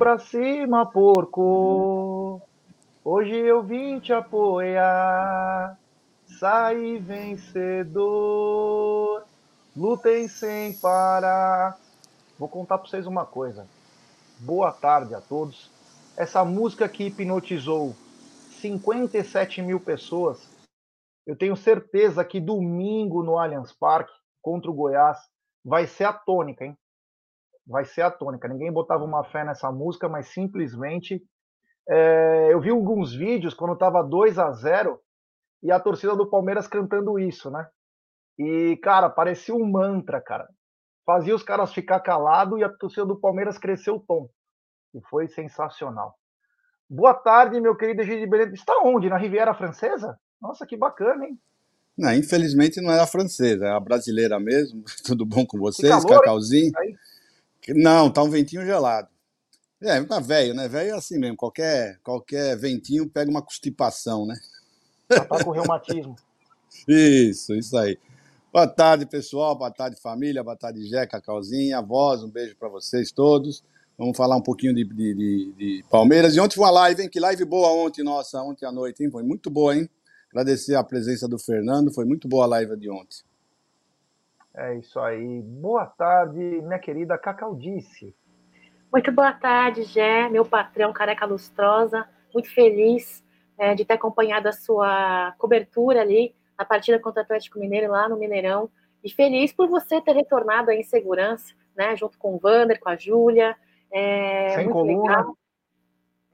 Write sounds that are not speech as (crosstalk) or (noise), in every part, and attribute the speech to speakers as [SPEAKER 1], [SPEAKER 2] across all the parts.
[SPEAKER 1] Pra cima, porco. Hoje eu vim te apoiar. Sai vencedor. Lutem sem parar. Vou contar para vocês uma coisa. Boa tarde a todos. Essa música que hipnotizou 57 mil pessoas, eu tenho certeza que domingo no Allianz Parque, contra o Goiás, vai ser a tônica, hein? Vai ser a tônica. Ninguém botava uma fé nessa música, mas simplesmente. É, eu vi alguns vídeos quando estava 2 a 0 e a torcida do Palmeiras cantando isso, né? E, cara, parecia um mantra, cara fazia os caras ficar calado e a torcida do Palmeiras cresceu o tom. E foi sensacional. Boa tarde, meu querido Egídio Beleza. Está onde? Na Riviera Francesa? Nossa, que bacana, hein?
[SPEAKER 2] Não, infelizmente não era francesa, é a brasileira mesmo. (laughs) Tudo bom com vocês, calor, Cacauzinho? Aí. Não, tá um ventinho gelado. É, tá velho, né? Velho é assim mesmo. Qualquer, qualquer ventinho pega uma constipação, né?
[SPEAKER 1] Tá com reumatismo.
[SPEAKER 2] isso, isso aí. Boa tarde, pessoal. Boa tarde, família. Boa tarde, Jeca, Calzinha, voz. Um beijo para vocês todos. Vamos falar um pouquinho de, de, de, de, Palmeiras. E ontem foi uma live, hein? Que live boa ontem, nossa, ontem à noite, hein? Foi muito boa, hein? Agradecer a presença do Fernando. Foi muito boa a live de ontem.
[SPEAKER 1] É isso aí. Boa tarde, minha querida Cacaudice.
[SPEAKER 3] Muito boa tarde, Jé, meu patrão careca lustrosa. Muito feliz é, de ter acompanhado a sua cobertura ali a partida contra o Atlético Mineiro lá no Mineirão. E feliz por você ter retornado aí em segurança, né? Junto com o Vander, com a Júlia. É,
[SPEAKER 1] Sem coluna. Legal.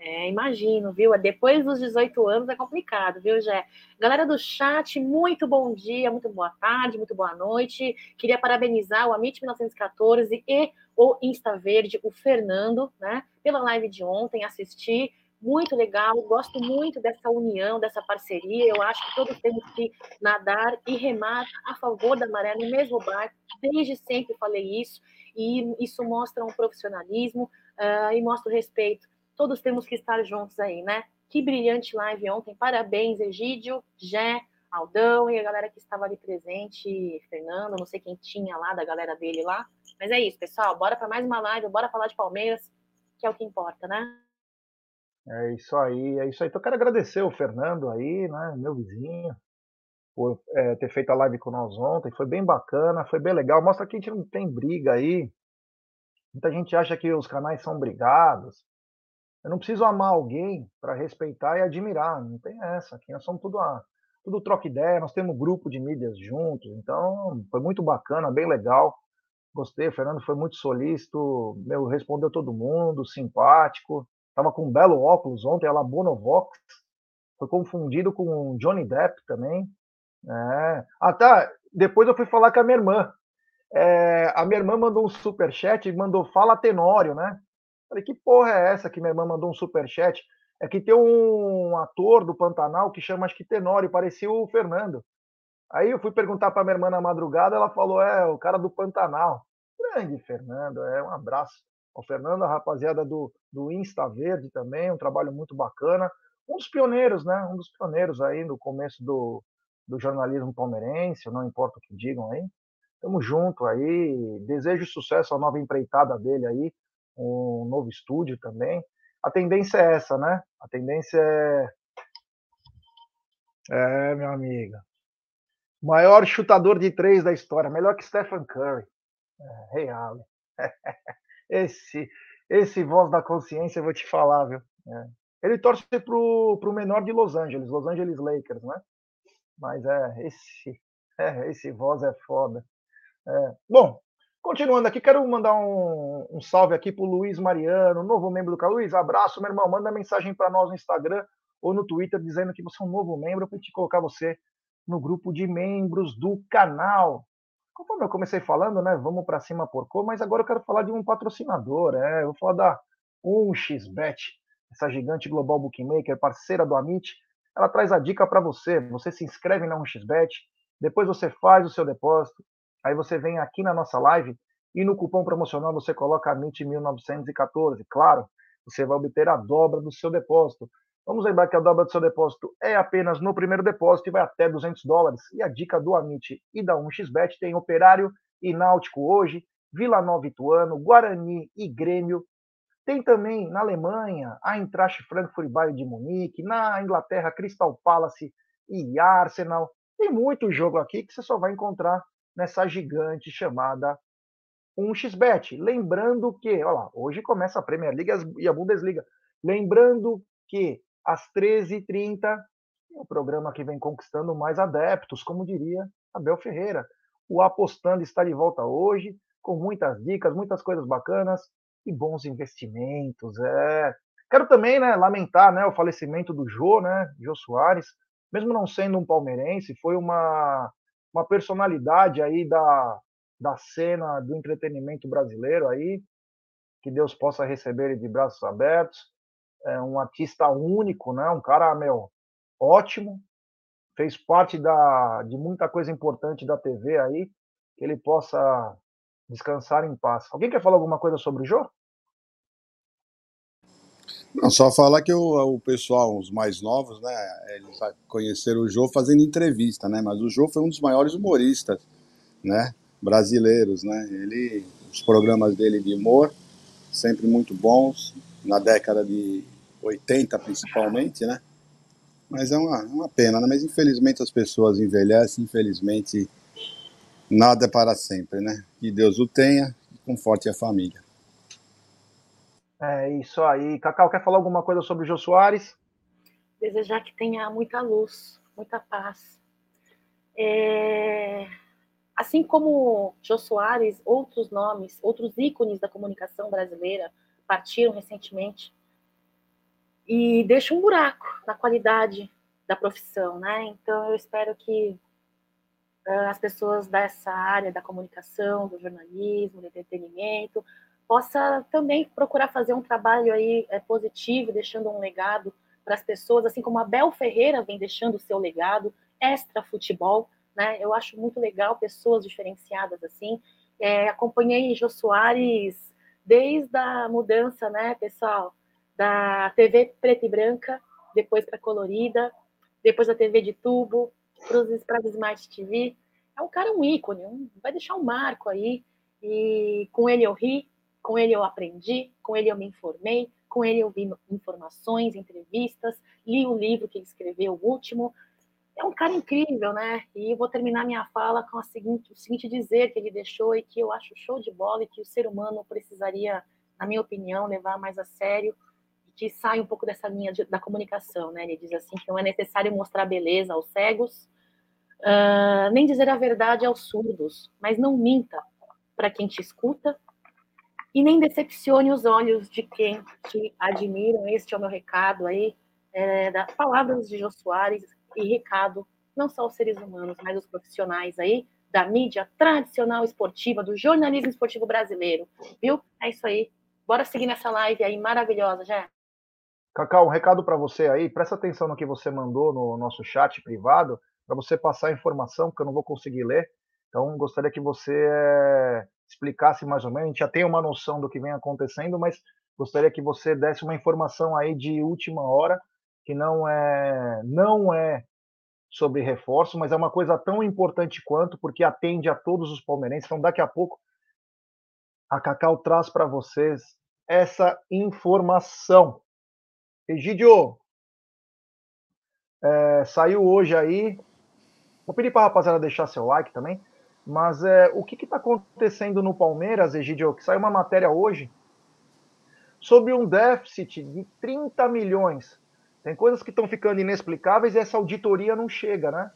[SPEAKER 3] É, imagino, viu? Depois dos 18 anos é complicado, viu, Jé? Galera do chat, muito bom dia, muito boa tarde, muito boa noite. Queria parabenizar o Amit 1914 e o Insta Verde, o Fernando, né? Pela live de ontem, assisti muito legal, gosto muito dessa união, dessa parceria. Eu acho que todos temos que nadar e remar a favor da maré no mesmo barco. Desde sempre falei isso, e isso mostra um profissionalismo uh, e mostra o respeito. Todos temos que estar juntos aí, né? Que brilhante live ontem. Parabéns, Egídio, Jé, Aldão e a galera que estava ali presente, Fernando, não sei quem tinha lá, da galera dele lá. Mas é isso, pessoal. Bora para mais uma live, bora falar de Palmeiras, que é o que importa, né?
[SPEAKER 1] É isso aí, é isso aí. Então, quero agradecer o Fernando aí, né, meu vizinho, por é, ter feito a live com nós ontem. Foi bem bacana, foi bem legal. Mostra que a gente não tem briga aí. Muita gente acha que os canais são brigados. Eu não preciso amar alguém para respeitar e admirar. Não tem essa. Aqui nós somos tudo, a, tudo troca ideia. Nós temos um grupo de mídias juntos. Então, foi muito bacana, bem legal. Gostei. O Fernando foi muito solícito. Meu, respondeu todo mundo, simpático. Tava com um belo óculos ontem, ela Bonovox. Foi confundido com Johnny Depp também. É. Ah, depois eu fui falar com a minha irmã. É, a minha irmã mandou um super chat e mandou fala Tenório, né? Falei, que porra é essa que minha irmã mandou um super chat? É que tem um ator do Pantanal que chama acho que Tenório, parecia o Fernando. Aí eu fui perguntar para minha irmã na madrugada, ela falou: "É, o cara do Pantanal". Grande Fernando, é um abraço ao Fernando, a rapaziada do, do Insta Verde também, um trabalho muito bacana. Um dos pioneiros, né? Um dos pioneiros aí no começo do, do jornalismo palmeirense, não importa o que digam aí. Tamo junto aí. Desejo sucesso à nova empreitada dele aí, um novo estúdio também. A tendência é essa, né? A tendência é. É, meu amigo. Maior chutador de três da história, melhor que Stephen Curry. É, real. (laughs) Esse, esse voz da consciência, eu vou te falar, viu? É. Ele torce pro, pro menor de Los Angeles, Los Angeles Lakers, né? Mas é, esse, (laughs) é, esse voz é foda. É. Bom, continuando aqui, quero mandar um, um salve aqui pro Luiz Mariano, novo membro do canal. Luiz, abraço, meu irmão. Manda mensagem para nós no Instagram ou no Twitter dizendo que você é um novo membro para gente colocar você no grupo de membros do canal. Conforme eu comecei falando, né? Vamos para cima porco, mas agora eu quero falar de um patrocinador, é, eu vou falar da 1xBet, essa gigante global bookmaker, parceira do Amit. Ela traz a dica para você. Você se inscreve na 1xBet, depois você faz o seu depósito, aí você vem aqui na nossa live e no cupom promocional você coloca AMIT1914. Claro, você vai obter a dobra do seu depósito. Vamos lembrar que a dobra do seu depósito é apenas no primeiro depósito e vai até 200 dólares. E a dica do Amit e da 1xBet tem Operário e Náutico hoje, Vila Nova Ituano, Guarani e Grêmio Tem também na Alemanha a Eintracht Frankfurt e Bayern de Munique, na Inglaterra Crystal Palace e Arsenal. Tem muito jogo aqui que você só vai encontrar nessa gigante chamada 1xBet. Lembrando que, olha lá, hoje começa a Premier League e a Bundesliga. Lembrando que às 13h30 é o programa que vem conquistando mais adeptos, como diria Abel Ferreira. O Apostando está de volta hoje, com muitas dicas, muitas coisas bacanas e bons investimentos. É. Quero também né, lamentar né, o falecimento do Jô, né, Jô Soares, mesmo não sendo um palmeirense, foi uma, uma personalidade aí da, da cena do entretenimento brasileiro aí, que Deus possa receber ele de braços abertos. É um artista único, né? Um cara, meu, ótimo. Fez parte da, de muita coisa importante da TV aí, que ele possa descansar em paz. Alguém quer falar alguma coisa sobre o Jô?
[SPEAKER 2] Não, só falar que o, o pessoal, os mais novos, né, eles conheceram o Jô fazendo entrevista, né, mas o Jô foi um dos maiores humoristas, né, brasileiros, né, ele, os programas dele de humor, sempre muito bons, na década de 80 principalmente, né, mas é uma, uma pena, né, mas infelizmente as pessoas envelhecem, infelizmente nada é para sempre, né, que Deus o tenha, conforte a família.
[SPEAKER 1] É isso aí. Cacau, quer falar alguma coisa sobre o Jô Soares?
[SPEAKER 3] Desejar que tenha muita luz, muita paz. É... Assim como Jô Soares, outros nomes, outros ícones da comunicação brasileira partiram recentemente e deixa um buraco na qualidade da profissão, né? Então eu espero que uh, as pessoas dessa área da comunicação, do jornalismo, do entretenimento, possa também procurar fazer um trabalho aí é, positivo, deixando um legado para as pessoas, assim como a Bel Ferreira vem deixando o seu legado, extra futebol, né? Eu acho muito legal pessoas diferenciadas assim. É, acompanhei Jô Soares desde a mudança, né, pessoal, da TV preta e branca, depois para colorida, depois da TV de tubo, para as Smart TV. É um cara um ícone, um, vai deixar um marco aí. E com ele eu ri, com ele eu aprendi, com ele eu me informei, com ele eu vi informações, entrevistas, li o livro que ele escreveu, o último. É um cara incrível, né? E vou terminar minha fala com seguinte, o seguinte dizer que ele deixou e que eu acho show de bola e que o ser humano precisaria, na minha opinião, levar mais a sério e que sai um pouco dessa linha de, da comunicação, né? Ele diz assim que não é necessário mostrar beleza aos cegos, uh, nem dizer a verdade aos surdos, mas não minta para quem te escuta e nem decepcione os olhos de quem te admiram. Este é o meu recado aí, é, das palavras de Jô Soares e recado não só aos seres humanos, mas aos profissionais aí da mídia tradicional esportiva, do jornalismo esportivo brasileiro, viu? É isso aí. Bora seguir nessa live aí maravilhosa, já.
[SPEAKER 1] Cacau, um recado para você aí, presta atenção no que você mandou no nosso chat privado, para você passar a informação, que eu não vou conseguir ler. Então, gostaria que você é, explicasse mais ou menos. A gente já tem uma noção do que vem acontecendo, mas gostaria que você desse uma informação aí de última hora, que não é não é sobre reforço, mas é uma coisa tão importante quanto, porque atende a todos os palmeirenses. Então, daqui a pouco, a Cacau traz para vocês essa informação. Egidio, é, saiu hoje aí. Vou pedir para a rapaziada deixar seu like também. Mas é, o que está acontecendo no Palmeiras, Egidio? Que saiu uma matéria hoje sobre um déficit de 30 milhões. Tem coisas que estão ficando inexplicáveis e essa auditoria não chega, né?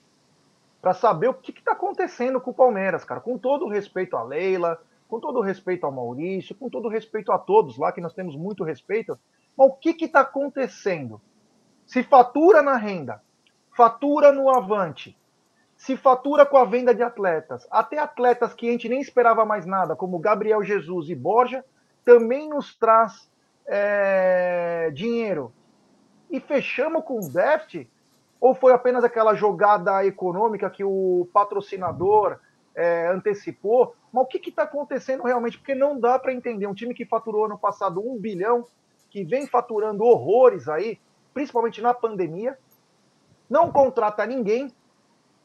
[SPEAKER 1] Para saber o que está acontecendo com o Palmeiras, cara. Com todo o respeito à Leila, com todo o respeito ao Maurício, com todo o respeito a todos lá, que nós temos muito respeito. Mas o que está acontecendo? Se fatura na renda, fatura no avante, se fatura com a venda de atletas. Até atletas que a gente nem esperava mais nada, como Gabriel Jesus e Borja, também nos traz é, dinheiro. E fechamos com o déficit? Ou foi apenas aquela jogada econômica que o patrocinador é, antecipou? Mas o que está acontecendo realmente? Porque não dá para entender. Um time que faturou ano passado um bilhão, que vem faturando horrores aí, principalmente na pandemia, não contrata ninguém,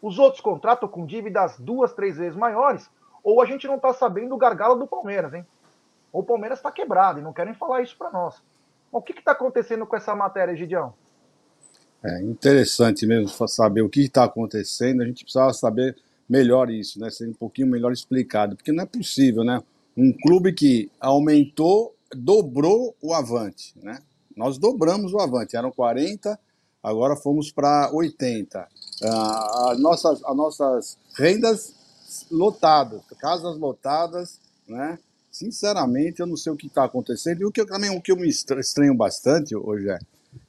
[SPEAKER 1] os outros contratam com dívidas duas, três vezes maiores, ou a gente não está sabendo o gargalo do Palmeiras, hein? ou o Palmeiras está quebrado e não querem falar isso para nós. O que está acontecendo com essa matéria, Gidião?
[SPEAKER 2] É interessante mesmo saber o que está acontecendo. A gente precisava saber melhor isso, né? Ser um pouquinho melhor explicado, porque não é possível, né? Um clube que aumentou, dobrou o Avante, né? Nós dobramos o Avante, eram 40, agora fomos para 80. Ah, as, nossas, as nossas rendas lotadas, casas lotadas, né? Sinceramente, eu não sei o que está acontecendo. E o que eu, também o que eu me estranho bastante hoje é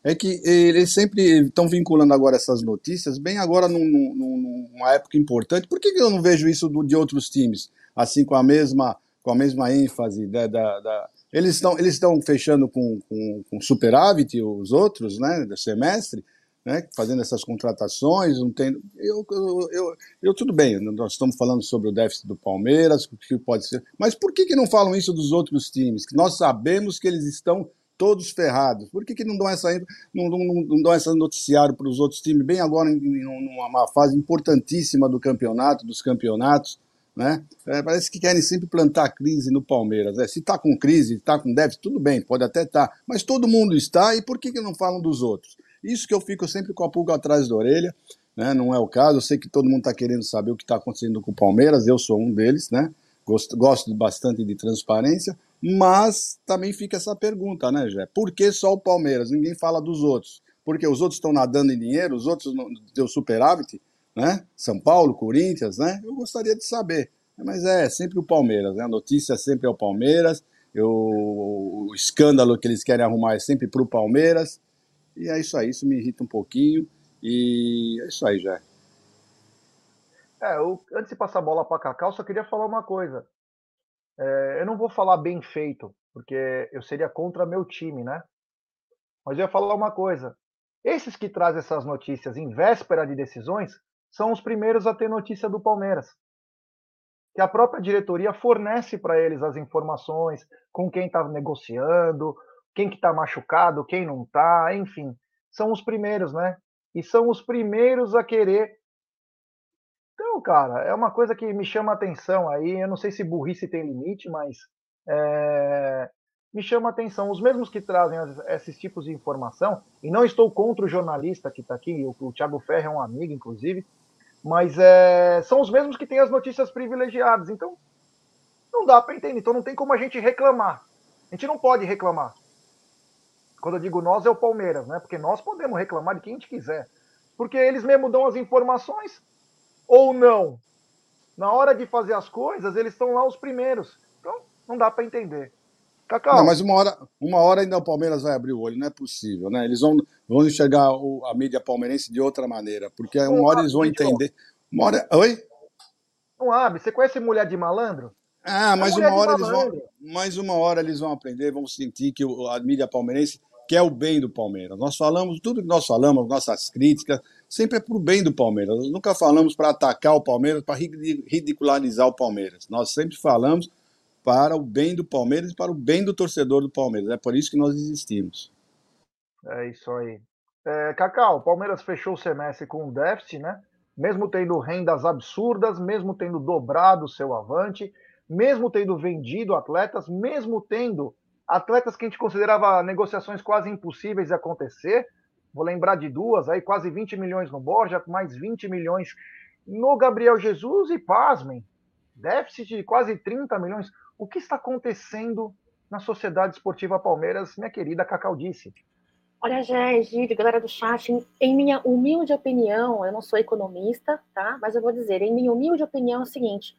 [SPEAKER 2] é que eles sempre estão vinculando agora essas notícias, bem agora num, num, numa época importante. Por que eu não vejo isso do, de outros times, assim com a mesma, com a mesma ênfase? Da, da, da... Eles estão eles estão fechando com, com, com superávit os outros, né, do semestre, né, fazendo essas contratações, não tem, eu, eu, eu, eu, tudo bem, nós estamos falando sobre o déficit do Palmeiras, que pode ser, mas por que, que não falam isso dos outros times? Que nós sabemos que eles estão todos ferrados. Por que, que não dão essa não, não, não dão essa noticiário para os outros times bem agora em, em uma fase importantíssima do campeonato, dos campeonatos, né? É, parece que querem sempre plantar crise no Palmeiras. É, se está com crise, está com déficit, tudo bem, pode até estar, tá, mas todo mundo está e por que, que não falam dos outros? Isso que eu fico sempre com a pulga atrás da orelha. Né? Não é o caso. Eu sei que todo mundo está querendo saber o que está acontecendo com o Palmeiras. Eu sou um deles, né? Gosto, gosto bastante de transparência, mas também fica essa pergunta, né, Jé? Por que só o Palmeiras? Ninguém fala dos outros. Porque os outros estão nadando em dinheiro, os outros deu superávit, né? São Paulo, Corinthians, né? Eu gostaria de saber. Mas é sempre o Palmeiras, né? A notícia sempre é o Palmeiras. Eu, o escândalo que eles querem arrumar é sempre para o Palmeiras. E é isso aí, isso me irrita um pouquinho. E é isso aí, já.
[SPEAKER 1] É, eu, antes de passar a bola para Cacau, só queria falar uma coisa. É, eu não vou falar bem feito, porque eu seria contra meu time, né? Mas eu ia falar uma coisa. Esses que trazem essas notícias em véspera de decisões são os primeiros a ter notícia do Palmeiras. Que a própria diretoria fornece para eles as informações com quem está negociando, quem que está machucado, quem não está, enfim, são os primeiros, né? E são os primeiros a querer. Então, cara, é uma coisa que me chama atenção aí. Eu não sei se burrice tem limite, mas é... me chama atenção. Os mesmos que trazem esses tipos de informação, e não estou contra o jornalista que está aqui, o, o Thiago Ferre é um amigo, inclusive, mas é... são os mesmos que têm as notícias privilegiadas. Então, não dá para entender. Então, não tem como a gente reclamar. A gente não pode reclamar. Quando eu digo nós, é o Palmeiras, né? Porque nós podemos reclamar de quem a gente quiser. Porque eles mesmo dão as informações ou não. Na hora de fazer as coisas, eles estão lá os primeiros. Então, não dá para entender.
[SPEAKER 2] Cacau. Não, mas uma hora, uma hora ainda o Palmeiras vai abrir o olho, não é possível, né? Eles vão, vão enxergar o, a mídia palmeirense de outra maneira, porque uma hora eles vão entender. Uma hora... Oi?
[SPEAKER 1] Não abre. Você conhece mulher de malandro?
[SPEAKER 2] Ah, mas uma hora eles vão, mais uma hora eles vão aprender, vão sentir que a mídia palmeirense quer o bem do Palmeiras. Nós falamos, tudo que nós falamos, nossas críticas, sempre é para o bem do Palmeiras. Nós nunca falamos para atacar o Palmeiras, para ridicularizar o Palmeiras. Nós sempre falamos para o bem do Palmeiras e para o bem do torcedor do Palmeiras. É por isso que nós existimos.
[SPEAKER 1] É isso aí. É, Cacau, o Palmeiras fechou o semestre com um déficit, né? Mesmo tendo rendas absurdas, mesmo tendo dobrado o seu avante, mesmo tendo vendido atletas, mesmo tendo atletas que a gente considerava negociações quase impossíveis de acontecer. Vou lembrar de duas, aí quase 20 milhões no Borja, mais 20 milhões no Gabriel Jesus e pasmem, déficit de quase 30 milhões. O que está acontecendo na Sociedade Esportiva Palmeiras, minha querida Cacaudice?
[SPEAKER 3] Olha, Egídio, galera do chat, em minha humilde opinião, eu não sou economista, tá? Mas eu vou dizer, em minha humilde opinião é o seguinte: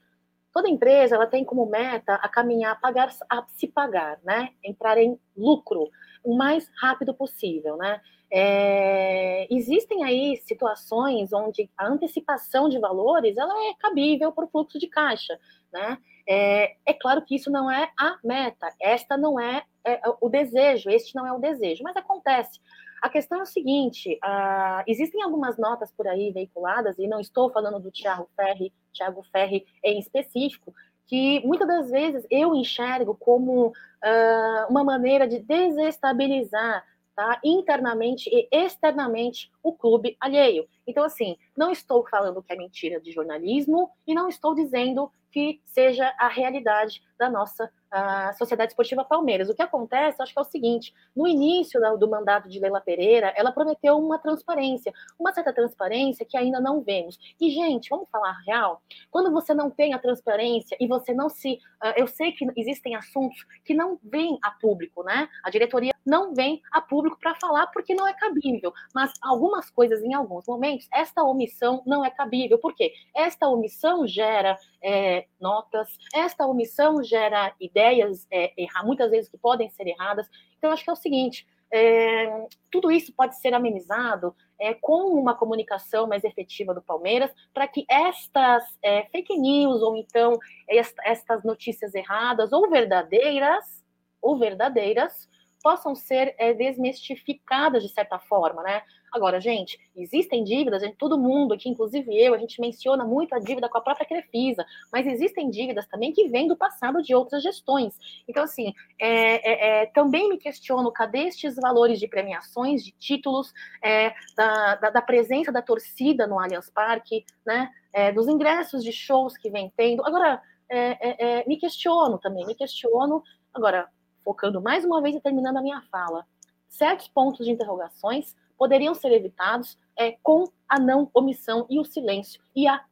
[SPEAKER 3] Toda empresa ela tem como meta a caminhar, pagar, a se pagar, né? Entrar em lucro o mais rápido possível, né? É, existem aí situações onde a antecipação de valores ela é cabível para o fluxo de caixa, né? É, é, claro que isso não é a meta, esta não é, é, o desejo, este não é o desejo, mas acontece. A questão é o seguinte: uh, existem algumas notas por aí veiculadas, e não estou falando do Tiago Ferri, Tiago Ferri em específico, que muitas das vezes eu enxergo como uh, uma maneira de desestabilizar tá, internamente e externamente o clube alheio. Então, assim, não estou falando que é mentira de jornalismo e não estou dizendo que seja a realidade da nossa a Sociedade Esportiva Palmeiras. O que acontece, acho que é o seguinte: no início do mandato de Leila Pereira, ela prometeu uma transparência, uma certa transparência que ainda não vemos. E, gente, vamos falar real? Quando você não tem a transparência e você não se. Uh, eu sei que existem assuntos que não vêm a público, né? A diretoria não vem a público para falar porque não é cabível. Mas algumas coisas, em alguns momentos, esta omissão não é cabível. Por quê? Esta omissão gera é, notas, esta omissão gera ideias, é, muitas vezes que podem ser erradas. Então, acho que é o seguinte: é, tudo isso pode ser amenizado é, com uma comunicação mais efetiva do Palmeiras, para que estas é, fake news, ou então estas notícias erradas, ou verdadeiras, ou verdadeiras, possam ser é, desmistificadas de certa forma, né? Agora, gente, existem dívidas, gente, todo mundo aqui, inclusive eu, a gente menciona muito a dívida com a própria Crefisa, mas existem dívidas também que vêm do passado de outras gestões. Então, assim, é, é, é, também me questiono cadê estes valores de premiações, de títulos, é, da, da, da, presença da torcida no Allianz Parque, né? É, dos ingressos de shows que vem tendo. Agora, é, me questiono também, me questiono. Agora, focando mais uma vez e terminando a minha fala, certos pontos de interrogações poderiam ser evitados é, com a não omissão e o silêncio e a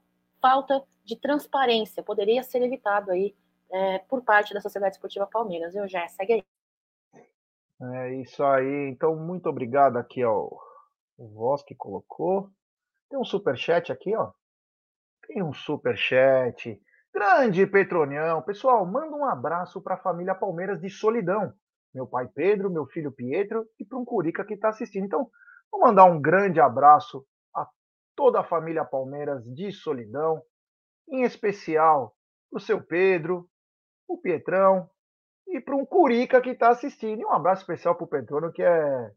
[SPEAKER 3] falta de transparência poderia ser evitado aí é, por parte da Sociedade Esportiva Palmeiras. Viu, já segue aí.
[SPEAKER 1] É isso aí. Então, muito obrigado aqui ao Voz que colocou. Tem um super chat aqui, ó. Tem um super chat Grande Petronião. Pessoal, manda um abraço para a família Palmeiras de Solidão. Meu pai Pedro, meu filho Pietro e para um Curica que está assistindo. Então, vou mandar um grande abraço a toda a família Palmeiras de Solidão, em especial o seu Pedro, o Pietrão e para um Curica que está assistindo. E um abraço especial para o Petrônio, que é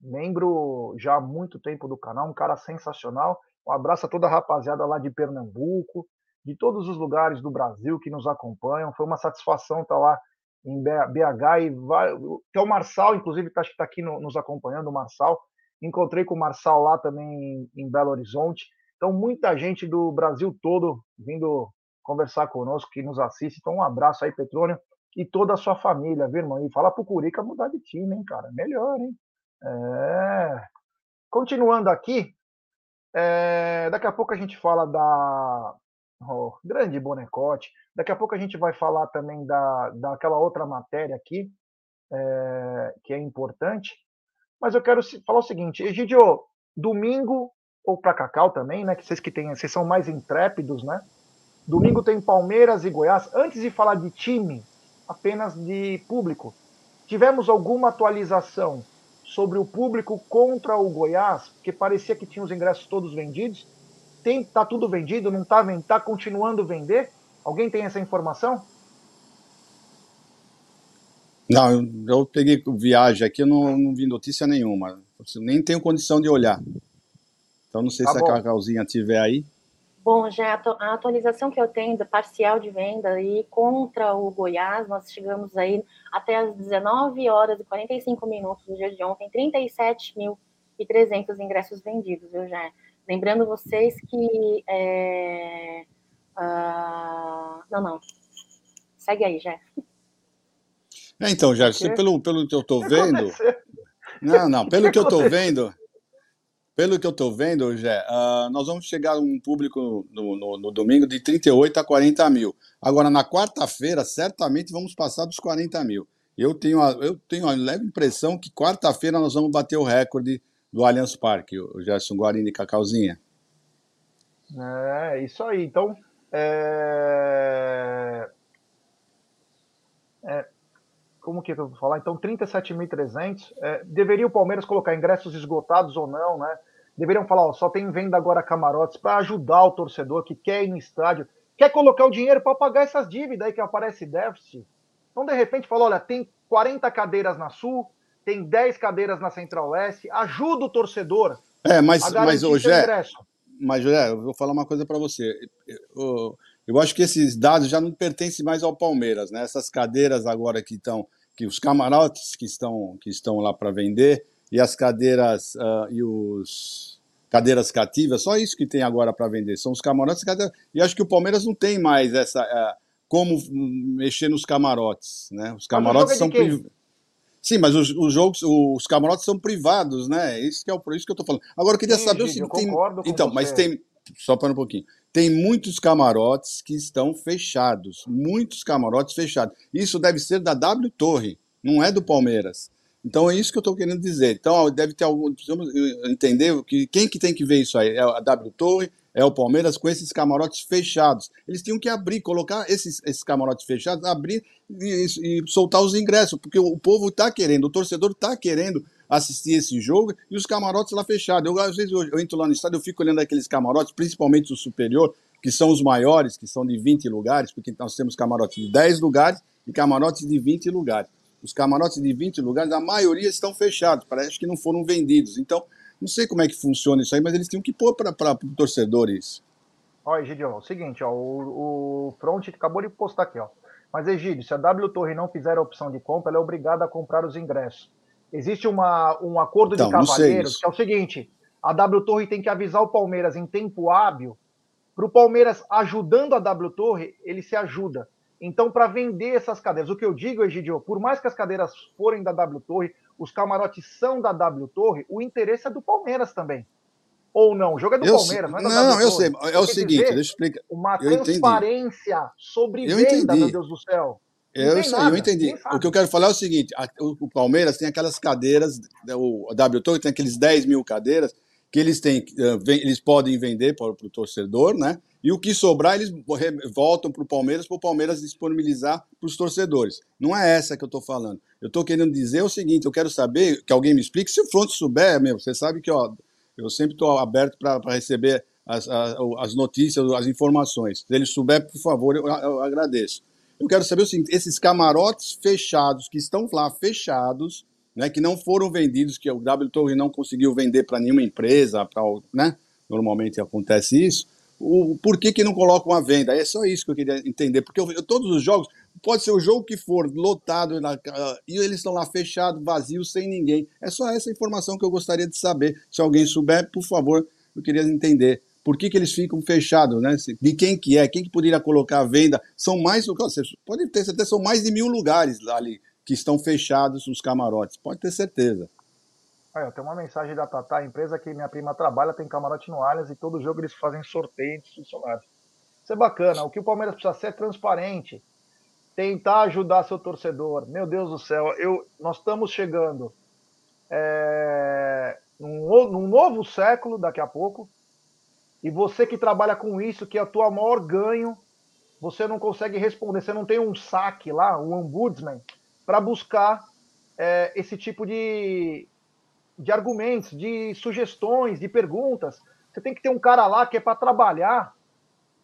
[SPEAKER 1] membro já há muito tempo do canal, um cara sensacional. Um abraço a toda a rapaziada lá de Pernambuco, de todos os lugares do Brasil que nos acompanham. Foi uma satisfação estar lá em BH e vai, que é o Marçal, inclusive, está tá aqui no, nos acompanhando, o Marçal. Encontrei com o Marçal lá também em, Belo Horizonte. Então, muita gente do Brasil todo vindo conversar conosco, que nos assiste. Então, um abraço aí, Petrônio, e toda a sua família, viu, irmão? E fala pro Curica mudar de time, hein, cara? Melhor, hein? É... Continuando aqui, é... daqui a pouco a gente fala da, Oh, grande bonecote. Daqui a pouco a gente vai falar também da, daquela outra matéria aqui, é, que é importante. Mas eu quero falar o seguinte, Egidio, domingo, ou para Cacau também, né? Que vocês que têm, vocês são mais intrépidos, né? Domingo tem Palmeiras e Goiás. Antes de falar de time, apenas de público. Tivemos alguma atualização sobre o público contra o Goiás, porque parecia que tinha os ingressos todos vendidos tem, tá tudo vendido, não tá, tá continuando vender? Alguém tem essa informação?
[SPEAKER 2] Não, eu, eu peguei viagem aqui, eu não, não vi notícia nenhuma. Nem tenho condição de olhar. Então não sei tá se bom. a Cacauzinha tiver aí.
[SPEAKER 3] Bom, já a atualização que eu tenho da parcial de venda aí contra o Goiás, nós chegamos aí até as 19 horas e 45 minutos do dia de ontem, 37.300 ingressos vendidos, viu, já? Lembrando vocês que. É, uh, não, não. Segue aí, Jé.
[SPEAKER 2] É, então, já pelo, pelo que eu estou vendo. Não, não, pelo que eu estou vendo. Pelo que eu estou vendo, Jé, uh, nós vamos chegar a um público no, no, no, domingo de 38 a 40 mil. Agora, na quarta-feira, certamente vamos passar dos 40 mil. Eu tenho, a, eu tenho a leve impressão que quarta-feira nós vamos bater o recorde do Allianz Parque, o Gerson Guarini e Cacauzinha.
[SPEAKER 1] É, isso aí. Então, é... É... como que eu vou falar? Então, 37.300. É... Deveria o Palmeiras colocar ingressos esgotados ou não, né? Deveriam falar, ó, só tem venda agora camarotes para ajudar o torcedor que quer ir no estádio, quer colocar o dinheiro para pagar essas dívidas aí que aparece déficit. Então, de repente, falou, olha, tem 40 cadeiras na Sul, tem 10 cadeiras na Central Oeste, ajuda o torcedor.
[SPEAKER 2] É, mas, mas hoje é. Mas, José, eu vou falar uma coisa para você. Eu, eu acho que esses dados já não pertencem mais ao Palmeiras, né? Essas cadeiras agora que estão, que os camarotes que estão, que estão lá para vender e as cadeiras uh, e os cadeiras cativas, só isso que tem agora para vender, são os camarotes. E acho que o Palmeiras não tem mais essa é, como mexer nos camarotes, né? Os camarotes são privados. Sim, mas os, os, jogos, os camarotes são privados, né? Isso que é o, isso que eu estou falando. Agora eu queria Sim, saber
[SPEAKER 1] gente, o seguinte, tem...
[SPEAKER 2] então,
[SPEAKER 1] você.
[SPEAKER 2] mas tem só para um pouquinho. Tem muitos camarotes que estão fechados, muitos camarotes fechados. Isso deve ser da W Torre, não é do Palmeiras. Então é isso que eu estou querendo dizer. Então deve ter algum. Precisamos entender que quem que tem que ver isso aí? É a W Torre, é o Palmeiras com esses camarotes fechados. Eles tinham que abrir, colocar esses, esses camarotes fechados, abrir e, e soltar os ingressos, porque o povo está querendo, o torcedor está querendo assistir esse jogo e os camarotes lá fechados. Eu, às vezes eu, eu entro lá no estádio, eu fico olhando aqueles camarotes, principalmente o superior, que são os maiores, que são de 20 lugares, porque nós temos camarotes de 10 lugares e camarotes de 20 lugares os camarotes de 20 lugares, a maioria estão fechados, parece que não foram vendidos. Então, não sei como é que funciona isso aí, mas eles tinham que pôr para o torcedor isso.
[SPEAKER 1] Olha, Egidio, é o seguinte, ó, o, o Front acabou de postar aqui, ó. Mas, Egidio, se a W Torre não fizer a opção de compra, ela é obrigada a comprar os ingressos. Existe uma, um acordo então, de cavalheiros, que é o seguinte: a W Torre tem que avisar o Palmeiras em tempo hábil, para o Palmeiras ajudando a W Torre, ele se ajuda. Então, para vender essas cadeiras, o que eu digo, Egidio, por mais que as cadeiras forem da W Torre, os camarotes são da W Torre, o interesse é do Palmeiras também. Ou não? O jogo é do
[SPEAKER 2] eu
[SPEAKER 1] Palmeiras,
[SPEAKER 2] não é da Não, w eu sei. É o seguinte, deixa eu explicar.
[SPEAKER 1] Uma eu transparência entendi. sobre eu venda, entendi. meu Deus do céu.
[SPEAKER 2] Eu, sei, eu entendi. O que eu quero falar é o seguinte: a, o, o, Palmeiras tem aquelas cadeiras, o a W Torre tem aqueles 10 mil cadeiras que eles têm, uh, eles podem vender para o torcedor, né? E o que sobrar, eles voltam para o Palmeiras, para o Palmeiras disponibilizar para os torcedores. Não é essa que eu estou falando. Eu estou querendo dizer o seguinte: eu quero saber, que alguém me explique. Se o Front souber, meu, você sabe que ó, eu sempre estou aberto para receber as, as, as, notícias, as informações. Se ele souber, por favor, eu, eu agradeço. Eu quero saber o seguinte: esses camarotes fechados, que estão lá fechados, né, que não foram vendidos, que o W Torre não conseguiu vender para nenhuma empresa, pra, né, normalmente acontece isso o porquê que não colocam a venda. É só isso que eu queria entender, porque eu, eu, todos os jogos, pode ser o jogo que for, lotado, na, e eles estão lá fechados, vazios, sem ninguém. É só essa informação que eu gostaria de saber. Se alguém souber, por favor, eu queria entender. Por que, que eles ficam fechados, né? De quem que é, quem que poderia colocar venda? São mais, pode ter certeza, são mais de mil lugares ali que estão fechados os camarotes, pode ter certeza.
[SPEAKER 1] Tem uma mensagem da Tatá, a empresa que minha prima trabalha tem camarote no Allianz e todo jogo eles fazem sorteio entre funcionários. Isso é bacana. O que o Palmeiras precisa ser é transparente. Tentar ajudar seu torcedor. Meu Deus do céu, eu, nós estamos chegando é, num, num novo século daqui a pouco. E você que trabalha com isso, que é a tua maior ganho, você não consegue responder, você não tem um saque lá, um ombudsman, para buscar é, esse tipo de, de argumentos, de sugestões, de perguntas. Você tem que ter um cara lá que é para trabalhar.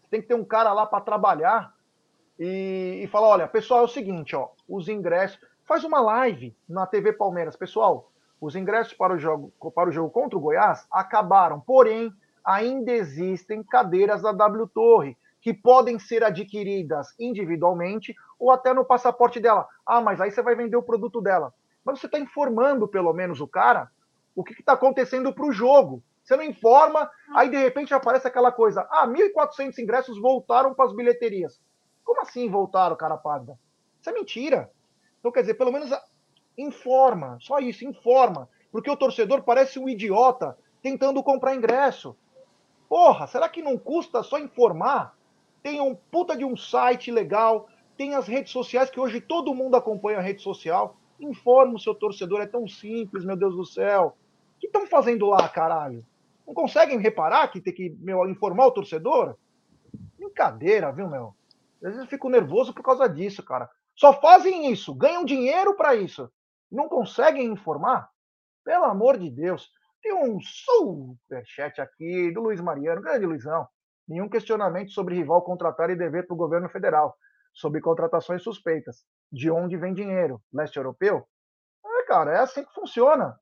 [SPEAKER 1] Você tem que ter um cara lá para trabalhar e, e falar: olha, pessoal, é o seguinte, ó, os ingressos. Faz uma live na TV Palmeiras, pessoal. Os ingressos para o jogo, para o jogo contra o Goiás acabaram, porém ainda existem cadeiras da W Torre que podem ser adquiridas individualmente ou até no passaporte dela. Ah, mas aí você vai vender o produto dela. Mas você está informando pelo menos o cara o que está acontecendo para o jogo. Você não informa, aí de repente aparece aquela coisa: ah, 1.400 ingressos voltaram para as bilheterias. Como assim voltaram, cara pálida? Isso é mentira. Então, quer dizer, pelo menos informa, só isso, informa. Porque o torcedor parece um idiota tentando comprar ingresso. Porra, será que não custa só informar? Tem um puta de um site legal, tem as redes sociais que hoje todo mundo acompanha a rede social. Informa o seu torcedor, é tão simples, meu Deus do céu que estão fazendo lá, caralho? Não conseguem reparar que tem que meu, informar o torcedor? Brincadeira, viu, meu? Às vezes eu fico nervoso por causa disso, cara. Só fazem isso, ganham dinheiro para isso. Não conseguem informar? Pelo amor de Deus. Tem um superchat aqui do Luiz Mariano, grande Luizão. Nenhum questionamento sobre rival contratar e dever para o governo federal, sobre contratações suspeitas. De onde vem dinheiro? Leste europeu? É, cara, é assim que funciona.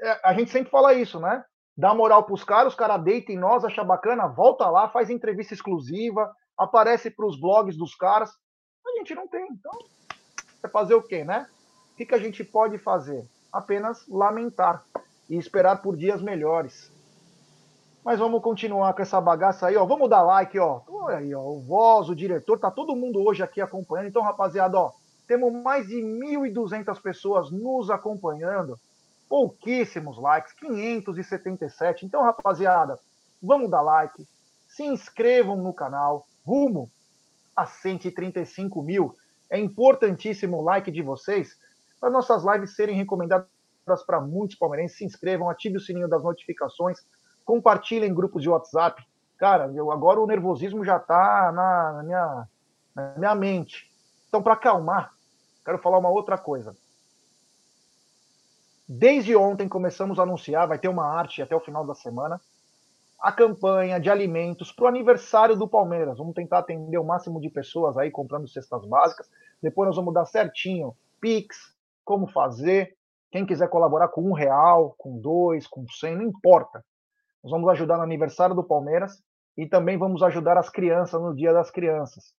[SPEAKER 1] É, a gente sempre fala isso, né? Dá moral pros caras, os caras deitam nós, acha bacana, volta lá, faz entrevista exclusiva, aparece pros blogs dos caras. A gente não tem. Então, é fazer o quê, né? O que a gente pode fazer? Apenas lamentar e esperar por dias melhores. Mas vamos continuar com essa bagaça aí, ó. Vamos dar like, ó. Olha aí, ó. O Voz, o diretor, tá todo mundo hoje aqui acompanhando. Então, rapaziada, ó, temos mais de 1.200 pessoas nos acompanhando. Pouquíssimos likes, 577. Então, rapaziada, vamos dar like. Se inscrevam no canal. Rumo a 135 mil. É importantíssimo o like de vocês para nossas lives serem recomendadas para muitos palmeirenses. Se inscrevam, ative o sininho das notificações compartilhem em grupos de WhatsApp. Cara, eu, agora o nervosismo já está na, na, minha, na minha mente. Então, para acalmar, quero falar uma outra coisa. Desde ontem começamos a anunciar, vai ter uma arte até o final da semana, a campanha de alimentos para o aniversário do Palmeiras. Vamos tentar atender o máximo de pessoas aí comprando cestas básicas. Depois nós vamos dar certinho Pix, como fazer. Quem quiser colaborar com um real, com dois, com cem, não importa. Nós vamos ajudar no aniversário do Palmeiras e também vamos ajudar as crianças no Dia das Crianças.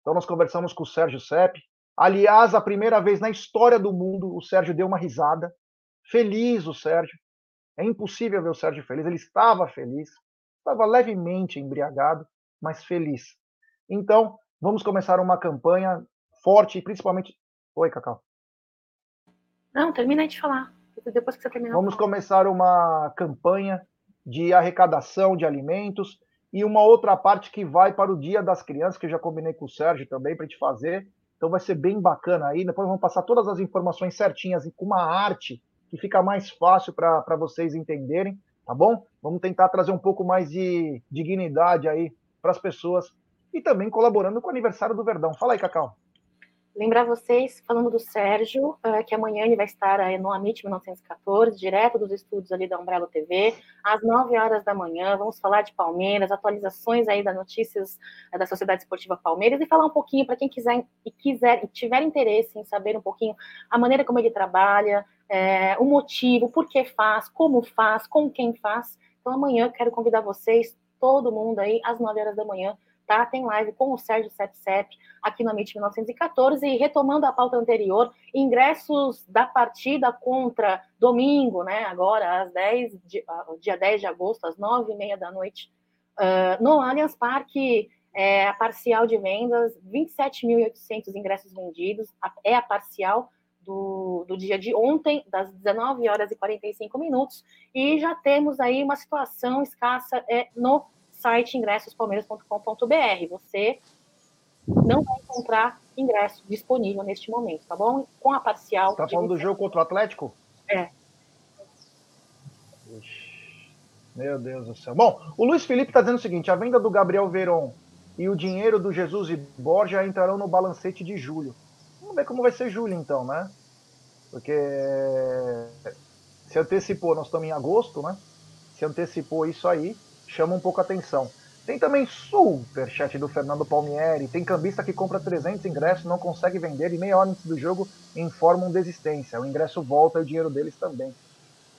[SPEAKER 1] Então nós conversamos com o Sérgio Sepp. Aliás, a primeira vez na história do mundo, o Sérgio deu uma risada. Feliz o Sérgio. É impossível ver o Sérgio feliz. Ele estava feliz. Estava levemente embriagado, mas feliz. Então, vamos começar uma campanha forte, principalmente. Oi, Cacau.
[SPEAKER 3] Não, termina aí de falar. Depois que você terminar.
[SPEAKER 1] Vamos começar uma campanha de arrecadação de alimentos e uma outra parte que vai para o Dia das Crianças, que eu já combinei com o Sérgio também para a gente fazer. Então vai ser bem bacana aí. Depois vamos passar todas as informações certinhas e com uma arte que fica mais fácil para vocês entenderem, tá bom? Vamos tentar trazer um pouco mais de dignidade aí para as pessoas e também colaborando com o aniversário do Verdão. Fala aí, Cacau.
[SPEAKER 3] Lembrar vocês, falando do Sérgio, uh, que amanhã ele vai estar no Amit 1914, direto dos estúdios ali da Umbrella TV, às 9 horas da manhã. Vamos falar de Palmeiras, atualizações aí das notícias uh, da Sociedade Esportiva Palmeiras e falar um pouquinho para quem quiser e quiser e tiver interesse em saber um pouquinho a maneira como ele trabalha, é, o motivo, por que faz, como faz, com quem faz. Então amanhã eu quero convidar vocês, todo mundo aí, às 9 horas da manhã, tá? Tem live com o Sérgio Sepsep aqui no MIT 1914 e retomando a pauta anterior, ingressos da partida contra domingo, né? Agora às 10, dia 10 de agosto, às 9 e meia da noite, uh, no Allianz Parque, é, a parcial de vendas, 27.800 ingressos vendidos, é a parcial do, do, dia de ontem, das 19 horas e 45 minutos, e já temos aí uma situação escassa é, no site ingressospalmeiras.com.br. Você não vai encontrar ingresso disponível neste momento, tá bom? Com a parcial.
[SPEAKER 1] Tá falando do jogo contra o Atlético?
[SPEAKER 3] É.
[SPEAKER 1] Meu Deus do céu. Bom, o Luiz Felipe está dizendo o seguinte: a venda do Gabriel Veron e o dinheiro do Jesus e Borja entrarão no balancete de julho. Vamos ver como vai ser julho, então, né? Porque se antecipou, nós estamos em agosto, né? Se antecipou isso aí, chama um pouco a atenção. Tem também superchat do Fernando Palmieri. Tem cambista que compra 300 ingressos, não consegue vender e meia hora antes do jogo informam desistência. O ingresso volta e o dinheiro deles também.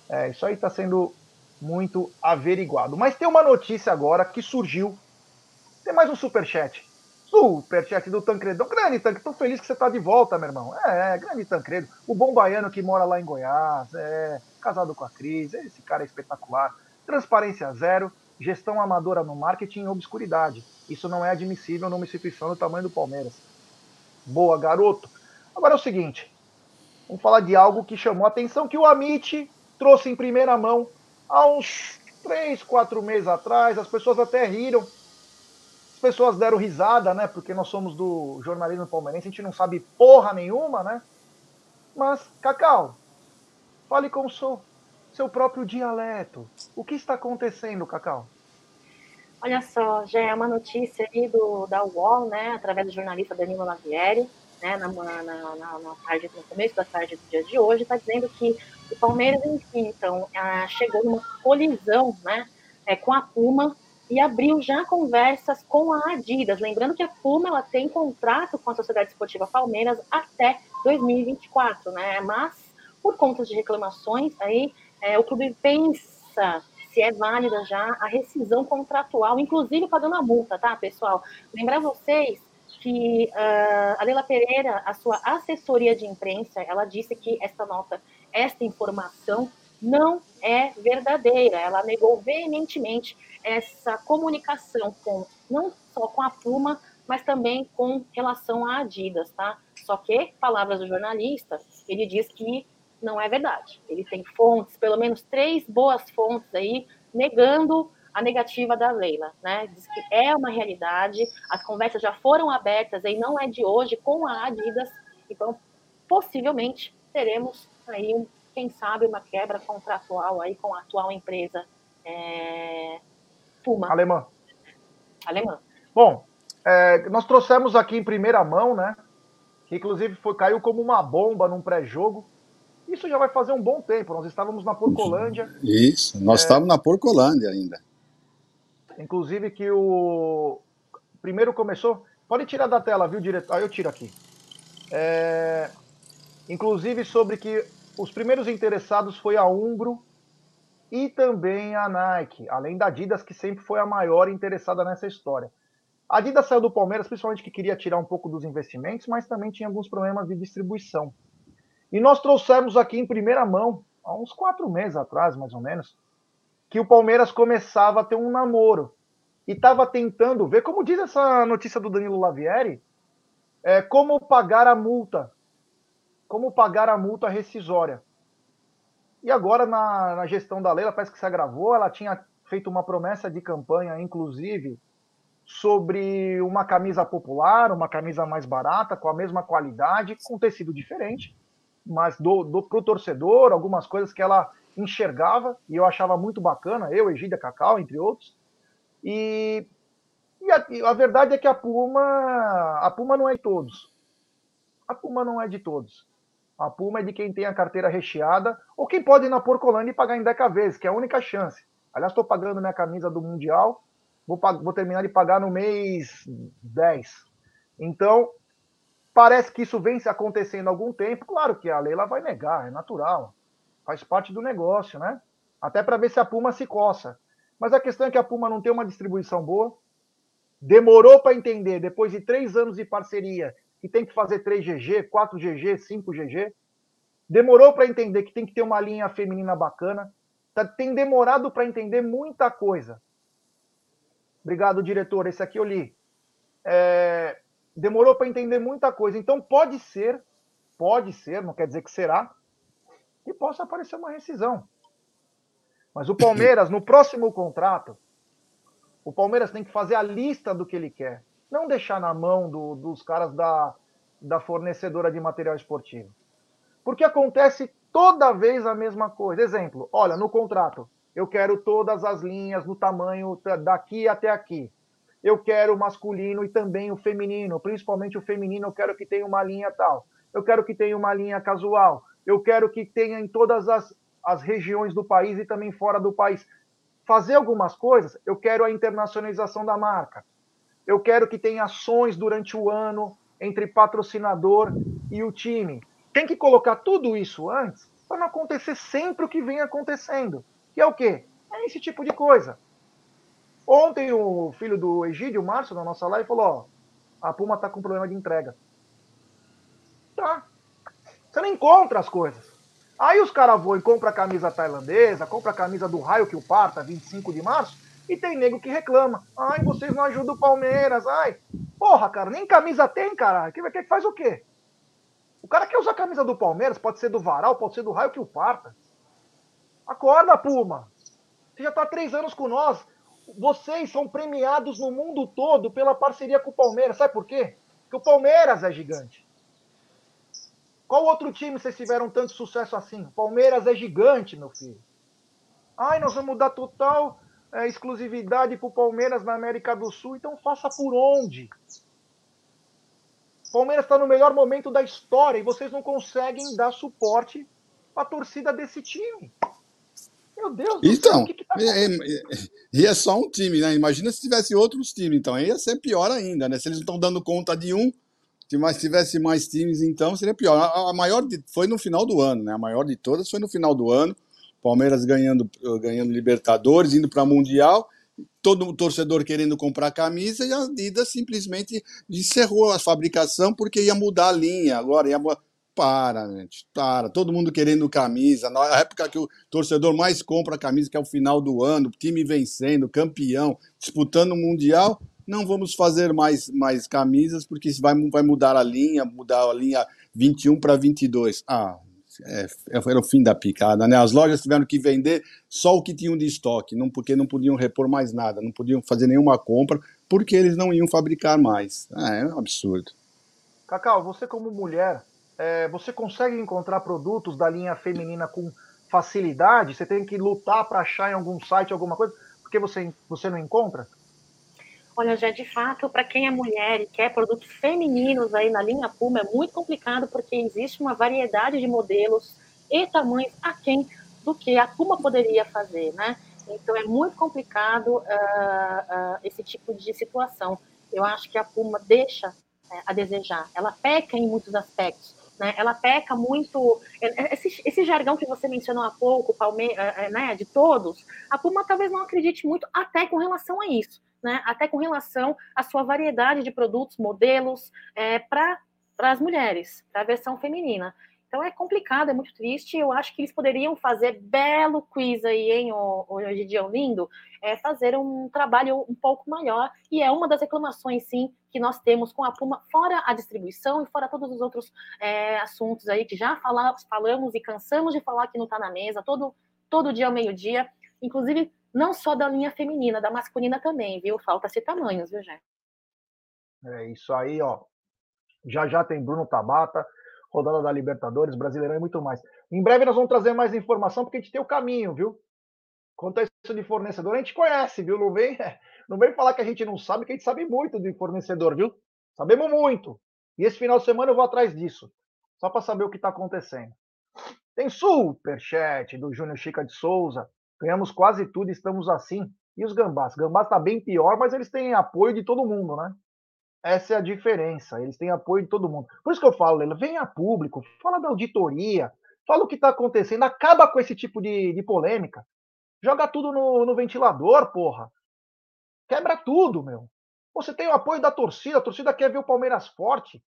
[SPEAKER 1] É, isso aí está sendo muito averiguado. Mas tem uma notícia agora que surgiu. Tem mais um superchat. Superchat do Tancredo. Grande Tancredo, tô feliz que você está de volta, meu irmão. É, é, grande Tancredo. O bom baiano que mora lá em Goiás, é, casado com a Cris, esse cara é espetacular. Transparência zero gestão amadora no marketing e obscuridade. Isso não é admissível numa instituição do tamanho do Palmeiras. Boa, garoto. Agora é o seguinte, vamos falar de algo que chamou a atenção, que o Amit trouxe em primeira mão há uns três, quatro meses atrás. As pessoas até riram. As pessoas deram risada, né? Porque nós somos do jornalismo palmeirense, a gente não sabe porra nenhuma, né? Mas, Cacau, fale como sou seu próprio dialeto. O que está acontecendo, Cacau?
[SPEAKER 3] Olha só, já é uma notícia aí do, da UOL, né, através do jornalista Danilo Lavieri, né, na, na, na, na, tarde, no começo da tarde do dia de hoje, está dizendo que o Palmeiras, enfim, então, ah, chegou numa colisão, né, é, com a Puma e abriu já conversas com a Adidas. Lembrando que a Puma ela tem contrato com a Sociedade Esportiva Palmeiras até 2024, né, mas por conta de reclamações aí é, o clube pensa se é válida já a rescisão contratual, inclusive pagando a multa, tá, pessoal? Lembrar vocês que uh, a Leila Pereira, a sua assessoria de imprensa, ela disse que esta nota, esta informação não é verdadeira. Ela negou veementemente essa comunicação com não só com a Puma, mas também com relação à Adidas, tá? Só que, palavras do jornalista, ele diz que não é verdade. Ele tem fontes, pelo menos três boas fontes aí, negando a negativa da Leila, né? Diz que é uma realidade, as conversas já foram abertas aí, não é de hoje, com a Adidas, então possivelmente teremos aí, um, quem sabe, uma quebra contratual aí com a atual empresa é... Puma.
[SPEAKER 1] Alemã.
[SPEAKER 3] Alemã.
[SPEAKER 1] Bom, é, nós trouxemos aqui em primeira mão, né? Que inclusive foi, caiu como uma bomba num pré-jogo. Isso já vai fazer um bom tempo. Nós estávamos na Porcolândia.
[SPEAKER 2] Isso, nós é, estávamos na Porcolândia ainda.
[SPEAKER 1] Inclusive que o primeiro começou. Pode tirar da tela, viu, diretor? Ah, eu tiro aqui. É... Inclusive sobre que os primeiros interessados foi a Umbro e também a Nike, além da Adidas, que sempre foi a maior interessada nessa história. A Adidas saiu do Palmeiras, principalmente que queria tirar um pouco dos investimentos, mas também tinha alguns problemas de distribuição. E nós trouxemos aqui em primeira mão, há uns quatro meses atrás, mais ou menos, que o Palmeiras começava a ter um namoro. E estava tentando ver, como diz essa notícia do Danilo Lavieri, é, como pagar a multa. Como pagar a multa rescisória. E agora, na, na gestão da Leila, parece que se agravou. Ela tinha feito uma promessa de campanha, inclusive, sobre uma camisa popular, uma camisa mais barata, com a mesma qualidade, com tecido diferente, mas do, do pro torcedor, algumas coisas que ela enxergava e eu achava muito bacana, eu, Egídia Cacau, entre outros. E, e a, a, verdade é que a Puma, a Puma não é de todos. A Puma não é de todos. A Puma é de quem tem a carteira recheada ou quem pode ir na Porcolândia e pagar em deca vezes, que é a única chance. Aliás, estou pagando minha camisa do Mundial vou, vou terminar de pagar no mês 10. Então, parece que isso vem se acontecendo há algum tempo. Claro que a Leila vai negar, é natural. Faz parte do negócio, né? Até para ver se a Puma se coça. Mas a questão é que a Puma não tem uma distribuição boa. Demorou para entender, depois de três anos de parceria, que tem que fazer 3GG, 4GG, 5GG. Demorou para entender que tem que ter uma linha feminina bacana. Tá, tem demorado para entender muita coisa. Obrigado, diretor. Esse aqui eu li. É, demorou para entender muita coisa. Então pode ser, pode ser, não quer dizer que será, que possa aparecer uma rescisão. Mas o Palmeiras, no próximo contrato, o Palmeiras tem que fazer a lista do que ele quer. Não deixar na mão do, dos caras da, da fornecedora de material esportivo. Porque acontece toda vez a mesma coisa. Exemplo, olha, no contrato, eu quero todas as linhas no tamanho daqui até aqui. Eu quero o masculino e também o feminino, principalmente o feminino, eu quero que tenha uma linha tal. Eu quero que tenha uma linha casual. Eu quero que tenha em todas as, as regiões do país e também fora do país. Fazer algumas coisas, eu quero a internacionalização da marca. Eu quero que tenha ações durante o ano entre patrocinador e o time. Tem que colocar tudo isso antes para não acontecer sempre o que vem acontecendo. Que é o quê? É esse tipo de coisa. Ontem o filho do Egídio, o Márcio, na nossa live, falou: ó, a Puma tá com problema de entrega. Tá. Você não encontra as coisas. Aí os caras vão e compram a camisa tailandesa, compra a camisa do raio que o parta, 25 de março, e tem nego que reclama. Ai, vocês não ajudam o Palmeiras, ai. Porra, cara, nem camisa tem, cara. Que, que faz o quê? O cara que usa a camisa do Palmeiras, pode ser do Varal, pode ser do raio que o parta. Acorda, Puma! Você já está há três anos com nós. Vocês são premiados no mundo todo pela parceria com o Palmeiras. Sabe por quê? Porque o Palmeiras é gigante. Qual outro time vocês tiveram tanto sucesso assim? O Palmeiras é gigante, meu filho. Ai, nós vamos dar total é, exclusividade para o Palmeiras na América do Sul. Então faça por onde? O Palmeiras está no melhor momento da história e vocês não conseguem dar suporte para a torcida desse time. Meu Deus
[SPEAKER 2] então,
[SPEAKER 1] céu, o que, que tá é,
[SPEAKER 2] é, E é só um time, né? Imagina se tivesse outros times, então aí ia ser pior ainda, né? Se eles não estão dando conta de um, se mais tivesse mais times, então seria pior. A, a maior de, foi no final do ano, né? A maior de todas foi no final do ano. Palmeiras ganhando, ganhando Libertadores, indo para Mundial, todo torcedor querendo comprar camisa e a Adidas simplesmente encerrou a fabricação porque ia mudar a linha agora, ia Para, gente, para. Todo mundo querendo camisa. Na época que o torcedor mais compra camisa, que é o final do ano, time vencendo, campeão, disputando o Mundial, não vamos fazer mais, mais camisas, porque isso vai, vai mudar a linha, mudar a linha 21 para 22. Ah, é, era o fim da picada, né? As lojas tiveram que vender só o que tinham de estoque, não, porque não podiam repor mais nada, não podiam fazer nenhuma compra, porque eles não iam fabricar mais. Ah, é um absurdo.
[SPEAKER 1] Cacau, você como mulher, é, você consegue encontrar produtos da linha feminina com facilidade? Você tem que lutar para achar em algum site alguma coisa, porque você, você não encontra?
[SPEAKER 3] Olha, já de fato, para quem é mulher e quer produtos femininos aí na linha Puma, é muito complicado porque existe uma variedade de modelos e tamanhos aquém do que a Puma poderia fazer, né? Então é muito complicado uh, uh, esse tipo de situação. Eu acho que a Puma deixa uh, a desejar. Ela peca em muitos aspectos. Né? Ela peca muito. É, é, esse, esse jargão que você mencionou há pouco, Palme né, de todos, a Puma talvez não acredite muito até com relação a isso né, até com relação à sua variedade de produtos, modelos, é, para as mulheres, para a versão feminina. Então é complicado, é muito triste. Eu acho que eles poderiam fazer belo quiz aí, hein, hoje dia lindo, é fazer um trabalho um pouco maior. E é uma das reclamações, sim, que nós temos com a Puma, fora a distribuição e fora todos os outros é, assuntos aí que já fala, falamos e cansamos de falar que não está na mesa, todo, todo dia ao meio-dia. Inclusive, não só da linha feminina, da masculina também, viu? Falta-se tamanhos, viu, Jé?
[SPEAKER 1] É isso aí, ó. Já já tem Bruno Tabata, rodada da Libertadores, Brasileirão e muito mais. Em breve nós vamos trazer mais informação, porque a gente tem o caminho, viu? Quanto a isso de fornecedor, a gente conhece, viu? Não vem, (laughs) não vem falar que a gente não sabe, que a gente sabe muito de fornecedor, viu? Sabemos muito. E esse final de semana eu vou atrás disso, só para saber o que está acontecendo. Tem superchat do Júnior Chica de Souza. Ganhamos quase tudo, estamos assim. E os gambás? Gambás está bem pior, mas eles têm apoio de todo mundo, né? Essa é a diferença. Eles têm apoio de todo mundo. Por isso que eu falo, Leila, venha a público, fala da auditoria, fala o que está acontecendo, acaba com esse tipo de, de polêmica. Joga tudo no, no, ventilador, porra. Quebra tudo, meu. Você tem o apoio da torcida, a torcida quer ver o Palmeiras forte.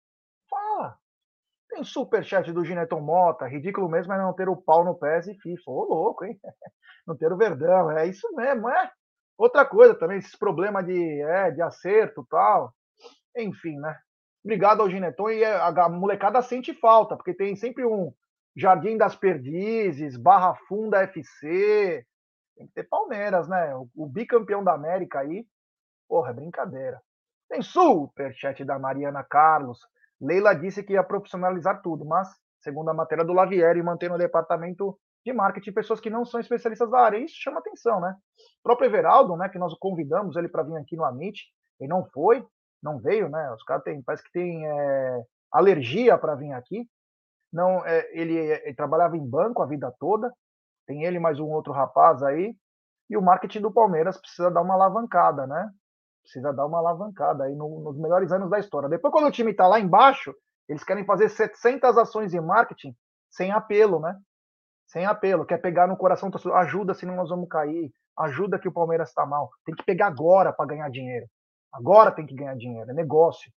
[SPEAKER 1] Fala. Tem superchat do Gineton Mota, ridículo mesmo é não ter o pau no PES e FIFA. Ô, louco, hein? (laughs) Não ter o Verdão, é isso mesmo, é? Outra coisa também, esses problemas de, é, de acerto tal. Enfim, né? Obrigado ao Gineton e a, a molecada sente falta, porque tem sempre um Jardim das Perdizes, Barra Funda FC. Tem que ter Palmeiras, né? O, o bicampeão da América aí. Porra, é brincadeira. Tem superchat da Mariana Carlos. Leila disse que ia profissionalizar tudo, mas, segundo a matéria do Lavieri, manter no departamento de marketing pessoas que não são especialistas da área. Isso chama atenção, né? O próprio Everaldo, né, que nós convidamos ele para vir aqui no Amit, ele não foi, não veio, né? Os caras têm, parece que tem é, alergia para vir aqui. Não, é, ele, ele, trabalhava em banco a vida toda. Tem ele mais um outro rapaz aí. E o marketing do Palmeiras precisa dar uma alavancada, né? precisa dar uma alavancada aí no, nos melhores anos da história. Depois, quando o time está lá embaixo, eles querem fazer 700 ações de marketing sem apelo, né? Sem apelo. Quer pegar no coração, ajuda, senão nós vamos cair. Ajuda que o Palmeiras está mal. Tem que pegar agora para ganhar dinheiro. Agora tem que ganhar dinheiro. É negócio.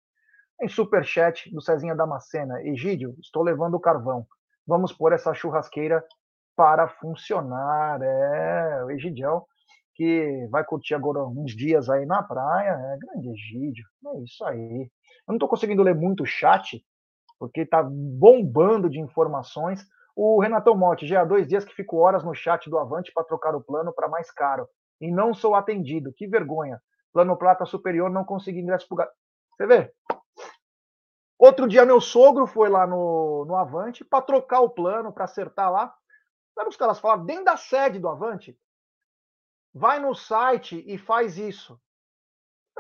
[SPEAKER 1] Em superchat do Cezinha Damascena. Egídio, estou levando o carvão. Vamos pôr essa churrasqueira para funcionar. É, o Egidião que vai curtir agora uns dias aí na praia, é grande Egídio, é isso aí. Eu não estou conseguindo ler muito o chat, porque está bombando de informações. O Renatão Motti, já há dois dias que fico horas no chat do Avante para trocar o plano para mais caro. E não sou atendido. Que vergonha. Plano Prata Superior, não consegui ingresso para Você vê? Outro dia, meu sogro foi lá no, no Avante para trocar o plano, para acertar lá. Sabe os caras falaram? Dentro da sede do Avante, Vai no site e faz isso.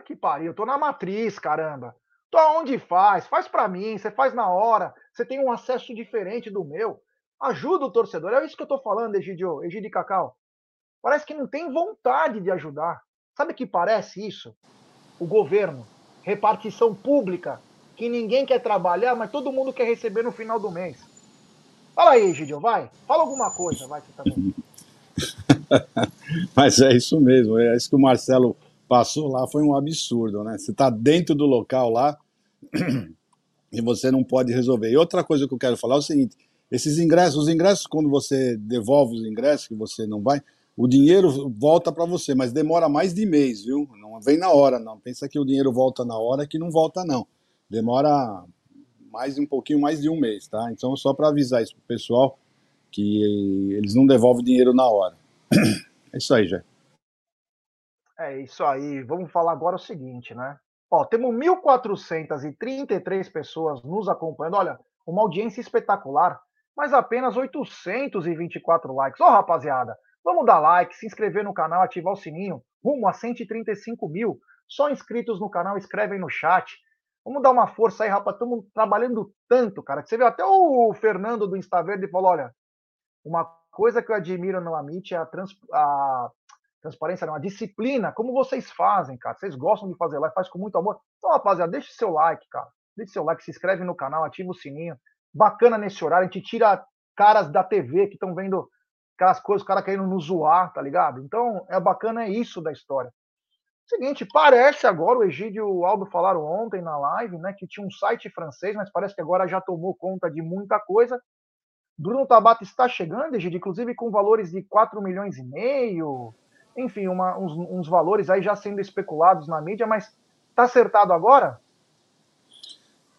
[SPEAKER 1] Que pariu, tô na matriz, caramba. Tô aonde faz, faz para mim, você faz na hora, você tem um acesso diferente do meu. Ajuda o torcedor, é isso que eu tô falando, Egidio, Egidio Cacau. Parece que não tem vontade de ajudar. Sabe que parece isso? O governo, repartição pública, que ninguém quer trabalhar, mas todo mundo quer receber no final do mês. Fala aí, Egidio, vai. Fala alguma coisa, vai, você também. (laughs)
[SPEAKER 2] Mas é isso mesmo, é isso que o Marcelo passou lá, foi um absurdo, né? Você está dentro do local lá, (clears throat) e você não pode resolver. E outra coisa que eu quero falar é o seguinte: esses ingressos, os ingressos, quando você devolve os ingressos, que você não vai, o dinheiro volta para você, mas demora mais de mês, viu? Não vem na hora, não. Pensa que o dinheiro volta na hora, que não volta, não. Demora mais um pouquinho mais de um mês, tá? Então, só para avisar isso pro pessoal, que eles não devolvem dinheiro na hora. É isso aí, já.
[SPEAKER 1] É isso aí. Vamos falar agora o seguinte, né? Ó, temos 1.433 pessoas nos acompanhando. Olha, uma audiência espetacular, mas apenas 824 likes. Ó, rapaziada, vamos dar like, se inscrever no canal, ativar o sininho. Rumo a 135 mil. Só inscritos no canal, escrevem no chat. Vamos dar uma força aí, rapaz. Estamos trabalhando tanto, cara. Que você viu até o Fernando do Insta Verde falou: olha, uma coisa que eu admiro no Amit é a, trans, a transparência, não, a disciplina. Como vocês fazem, cara. Vocês gostam de fazer live, faz com muito amor. Então, rapaziada, deixa seu like, cara. Deixa seu like, se inscreve no canal, ativa o sininho. Bacana nesse horário. A gente tira caras da TV que estão vendo aquelas coisas, o cara querendo nos zoar, tá ligado? Então, é bacana, é isso da história. Seguinte, parece agora, o Egídio e o Aldo falaram ontem na live, né, que tinha um site francês, mas parece que agora já tomou conta de muita coisa. Bruno Tabata está chegando, Egídio, inclusive com valores de 4 milhões e meio, enfim, uma, uns, uns, valores aí já sendo especulados na mídia, mas está acertado agora?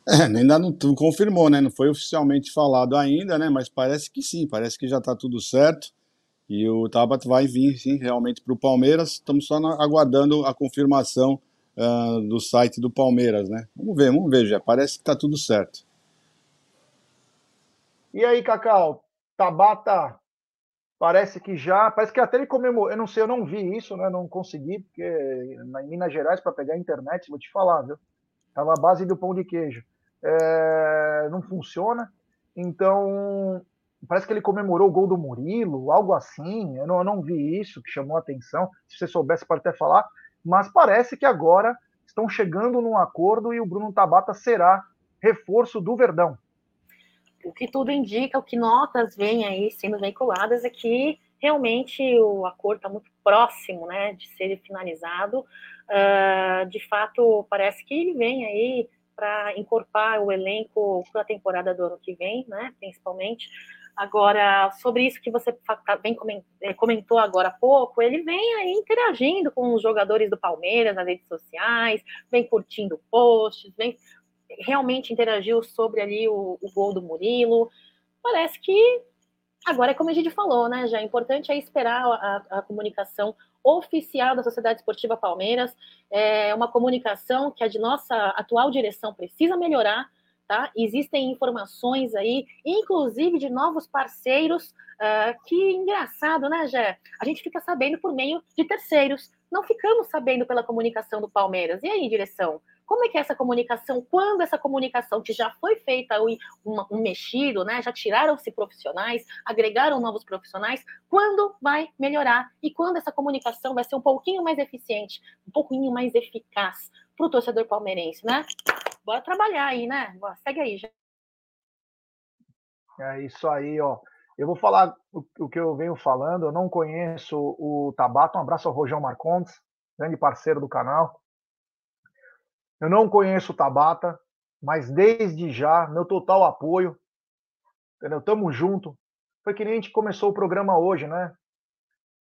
[SPEAKER 2] É, ainda não confirmou, né? Não foi oficialmente falado ainda, né? Mas parece que sim, parece que já está tudo certo. E o Tabata vai vir, sim, realmente para o Palmeiras. Estamos só aguardando a confirmação uh, do site do Palmeiras, né? Vamos ver, vamos ver, já. Parece que está tudo certo.
[SPEAKER 1] E aí, Cacau? Tabata parece que já. Parece que até ele comemorou. Eu não sei, eu não vi isso, né? Não consegui, porque em Minas Gerais, para pegar a internet, vou te falar, viu? Tava a base do pão de queijo. É, não funciona. Então, parece que ele comemorou o gol do Murilo, algo assim. Eu não, eu não vi isso, que chamou a atenção. Se você soubesse, pode até falar. Mas parece que agora estão chegando num acordo e o Bruno Tabata será reforço do Verdão.
[SPEAKER 3] O que tudo indica, o que notas vêm aí sendo veiculadas é que realmente o acordo está muito próximo né, de ser finalizado. Uh, de fato, parece que ele vem aí para encorpar o elenco para a temporada do ano que vem, né, principalmente. Agora, sobre isso que você tá, bem é, comentou agora há pouco, ele vem aí interagindo com os jogadores do Palmeiras nas redes sociais, vem curtindo posts, vem realmente interagiu sobre ali o, o gol do Murilo. Parece que agora é como a gente falou, né? Já é importante é esperar a, a comunicação oficial da Sociedade Esportiva Palmeiras. É uma comunicação que a de nossa atual direção precisa melhorar tá? Existem informações aí, inclusive de novos parceiros, uh, que engraçado, né, Jé? A gente fica sabendo por meio de terceiros, não ficamos sabendo pela comunicação do Palmeiras. E aí, direção? Como é que é essa comunicação? Quando essa comunicação que já foi feita um, um mexido, né? Já tiraram-se profissionais, agregaram novos profissionais, quando vai melhorar? E quando essa comunicação vai ser um pouquinho mais eficiente, um pouquinho mais eficaz para o torcedor palmeirense, né? bora trabalhar aí, né? Segue aí, já.
[SPEAKER 1] É isso aí, ó. Eu vou falar o, o, que eu venho falando. Eu não conheço o Tabata. Um abraço ao Rojão Marcondes, grande parceiro do canal. Eu não conheço o Tabata, mas desde já, meu total apoio. Entendeu? Tamo junto. Foi que nem a gente começou o programa hoje, né?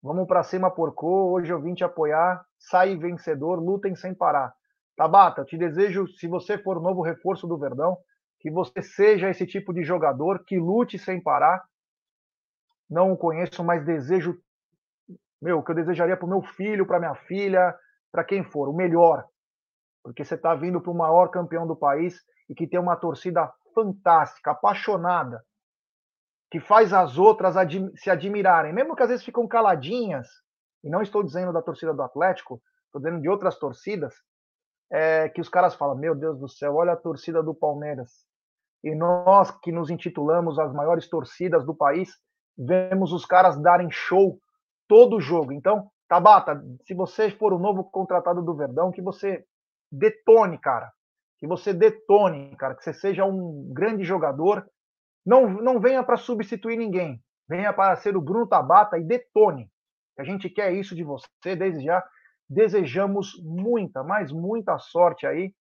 [SPEAKER 1] Vamos para cima, porcô. Hoje eu vim te apoiar. Sai vencedor, lutem sem parar. Tabata, te desejo, se você for o novo reforço do Verdão, que você seja esse tipo de jogador que lute sem parar. Não o conheço, mas desejo, meu, que eu desejaria para o meu filho, para minha filha, para quem for, o melhor. Porque você está vindo para o maior campeão do país e que tem uma torcida fantástica, apaixonada, que faz as outras admi se admirarem, mesmo que às vezes ficam caladinhas. E não estou dizendo da torcida do Atlético, estou dizendo de outras torcidas é, que os caras falam: Meu Deus do céu, olha a torcida do Palmeiras. E nós que nos intitulamos as maiores torcidas do país, vemos os caras darem show todo jogo. Então, Tabata, se você for o novo contratado do Verdão, que você detone, cara. Que você detone, cara. Que você seja um grande jogador. Não, não venha para substituir ninguém. Venha para ser o Bruno Tabata e detone. A gente quer isso de você desde já desejamos muita, mas muita sorte aí.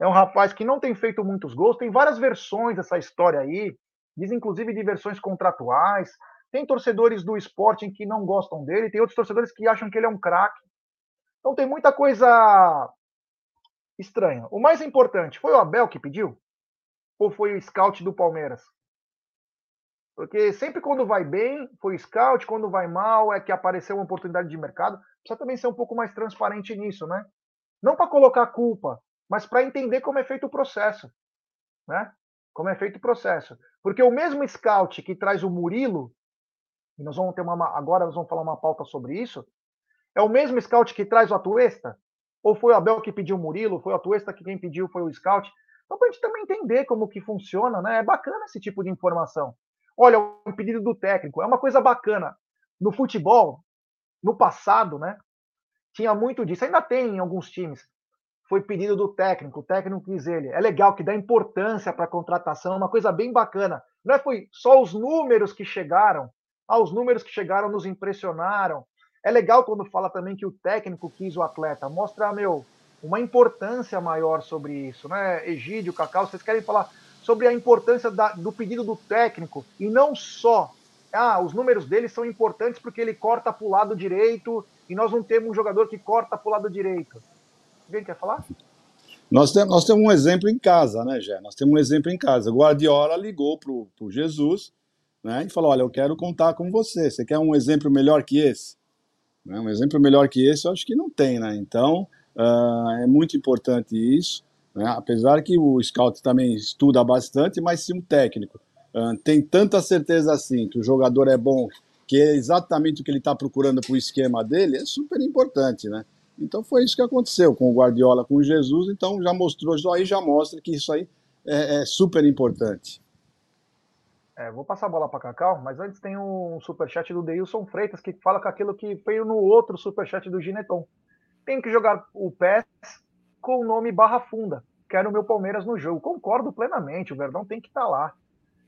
[SPEAKER 1] É um rapaz que não tem feito muitos gols, tem várias versões dessa história aí, diz inclusive de versões contratuais. Tem torcedores do esporte que não gostam dele, tem outros torcedores que acham que ele é um craque. Então tem muita coisa estranha. O mais importante, foi o Abel que pediu? Ou foi o scout do Palmeiras? Porque sempre quando vai bem, foi scout, quando vai mal, é que apareceu uma oportunidade de mercado. Precisa também ser um pouco mais transparente nisso, né? Não para colocar culpa, mas para entender como é feito o processo, né? Como é feito o processo. Porque o mesmo scout que traz o Murilo, e nós vamos ter uma agora nós vamos falar uma pauta sobre isso, é o mesmo scout que traz o Atuesta? Ou foi o Abel que pediu o Murilo, foi o Atuesta que quem pediu foi o scout? Então, para a gente também entender como que funciona, né? É bacana esse tipo de informação. Olha, o pedido do técnico é uma coisa bacana. No futebol, no passado, né? Tinha muito disso. Ainda tem em alguns times. Foi pedido do técnico, o técnico quis ele. É legal que dá importância para a contratação, é uma coisa bem bacana. Não é foi só os números que chegaram. Ah, os números que chegaram nos impressionaram. É legal quando fala também que o técnico quis o atleta. Mostra, meu, uma importância maior sobre isso, né? Egídio, Cacau, vocês querem falar sobre a importância da, do pedido do técnico e não só. Ah, os números dele são importantes porque ele corta para o lado direito e nós não temos um jogador que corta para o lado direito. Alguém quer falar?
[SPEAKER 2] Nós temos, nós temos um exemplo em casa, né, Gé? Nós temos um exemplo em casa. O Guardiola ligou para o Jesus né, e falou: Olha, eu quero contar com você. Você quer um exemplo melhor que esse? Né, um exemplo melhor que esse, eu acho que não tem, né? Então, Uh, é muito importante isso, né? apesar que o scout também estuda bastante, mas se um técnico uh, tem tanta certeza assim que o jogador é bom, que é exatamente o que ele está procurando para o esquema dele, é super importante, né? Então foi isso que aconteceu com o Guardiola, com o Jesus, então já mostrou, aí já mostra que isso aí é, é super importante.
[SPEAKER 1] É, vou passar a bola para Cacau, mas antes tem um superchat do Deilson Freitas que fala com aquilo que veio no outro superchat do Gineton tem que jogar o PES com o nome Barra Funda. Quero o meu Palmeiras no jogo. Concordo plenamente, o Verdão tem que estar tá lá.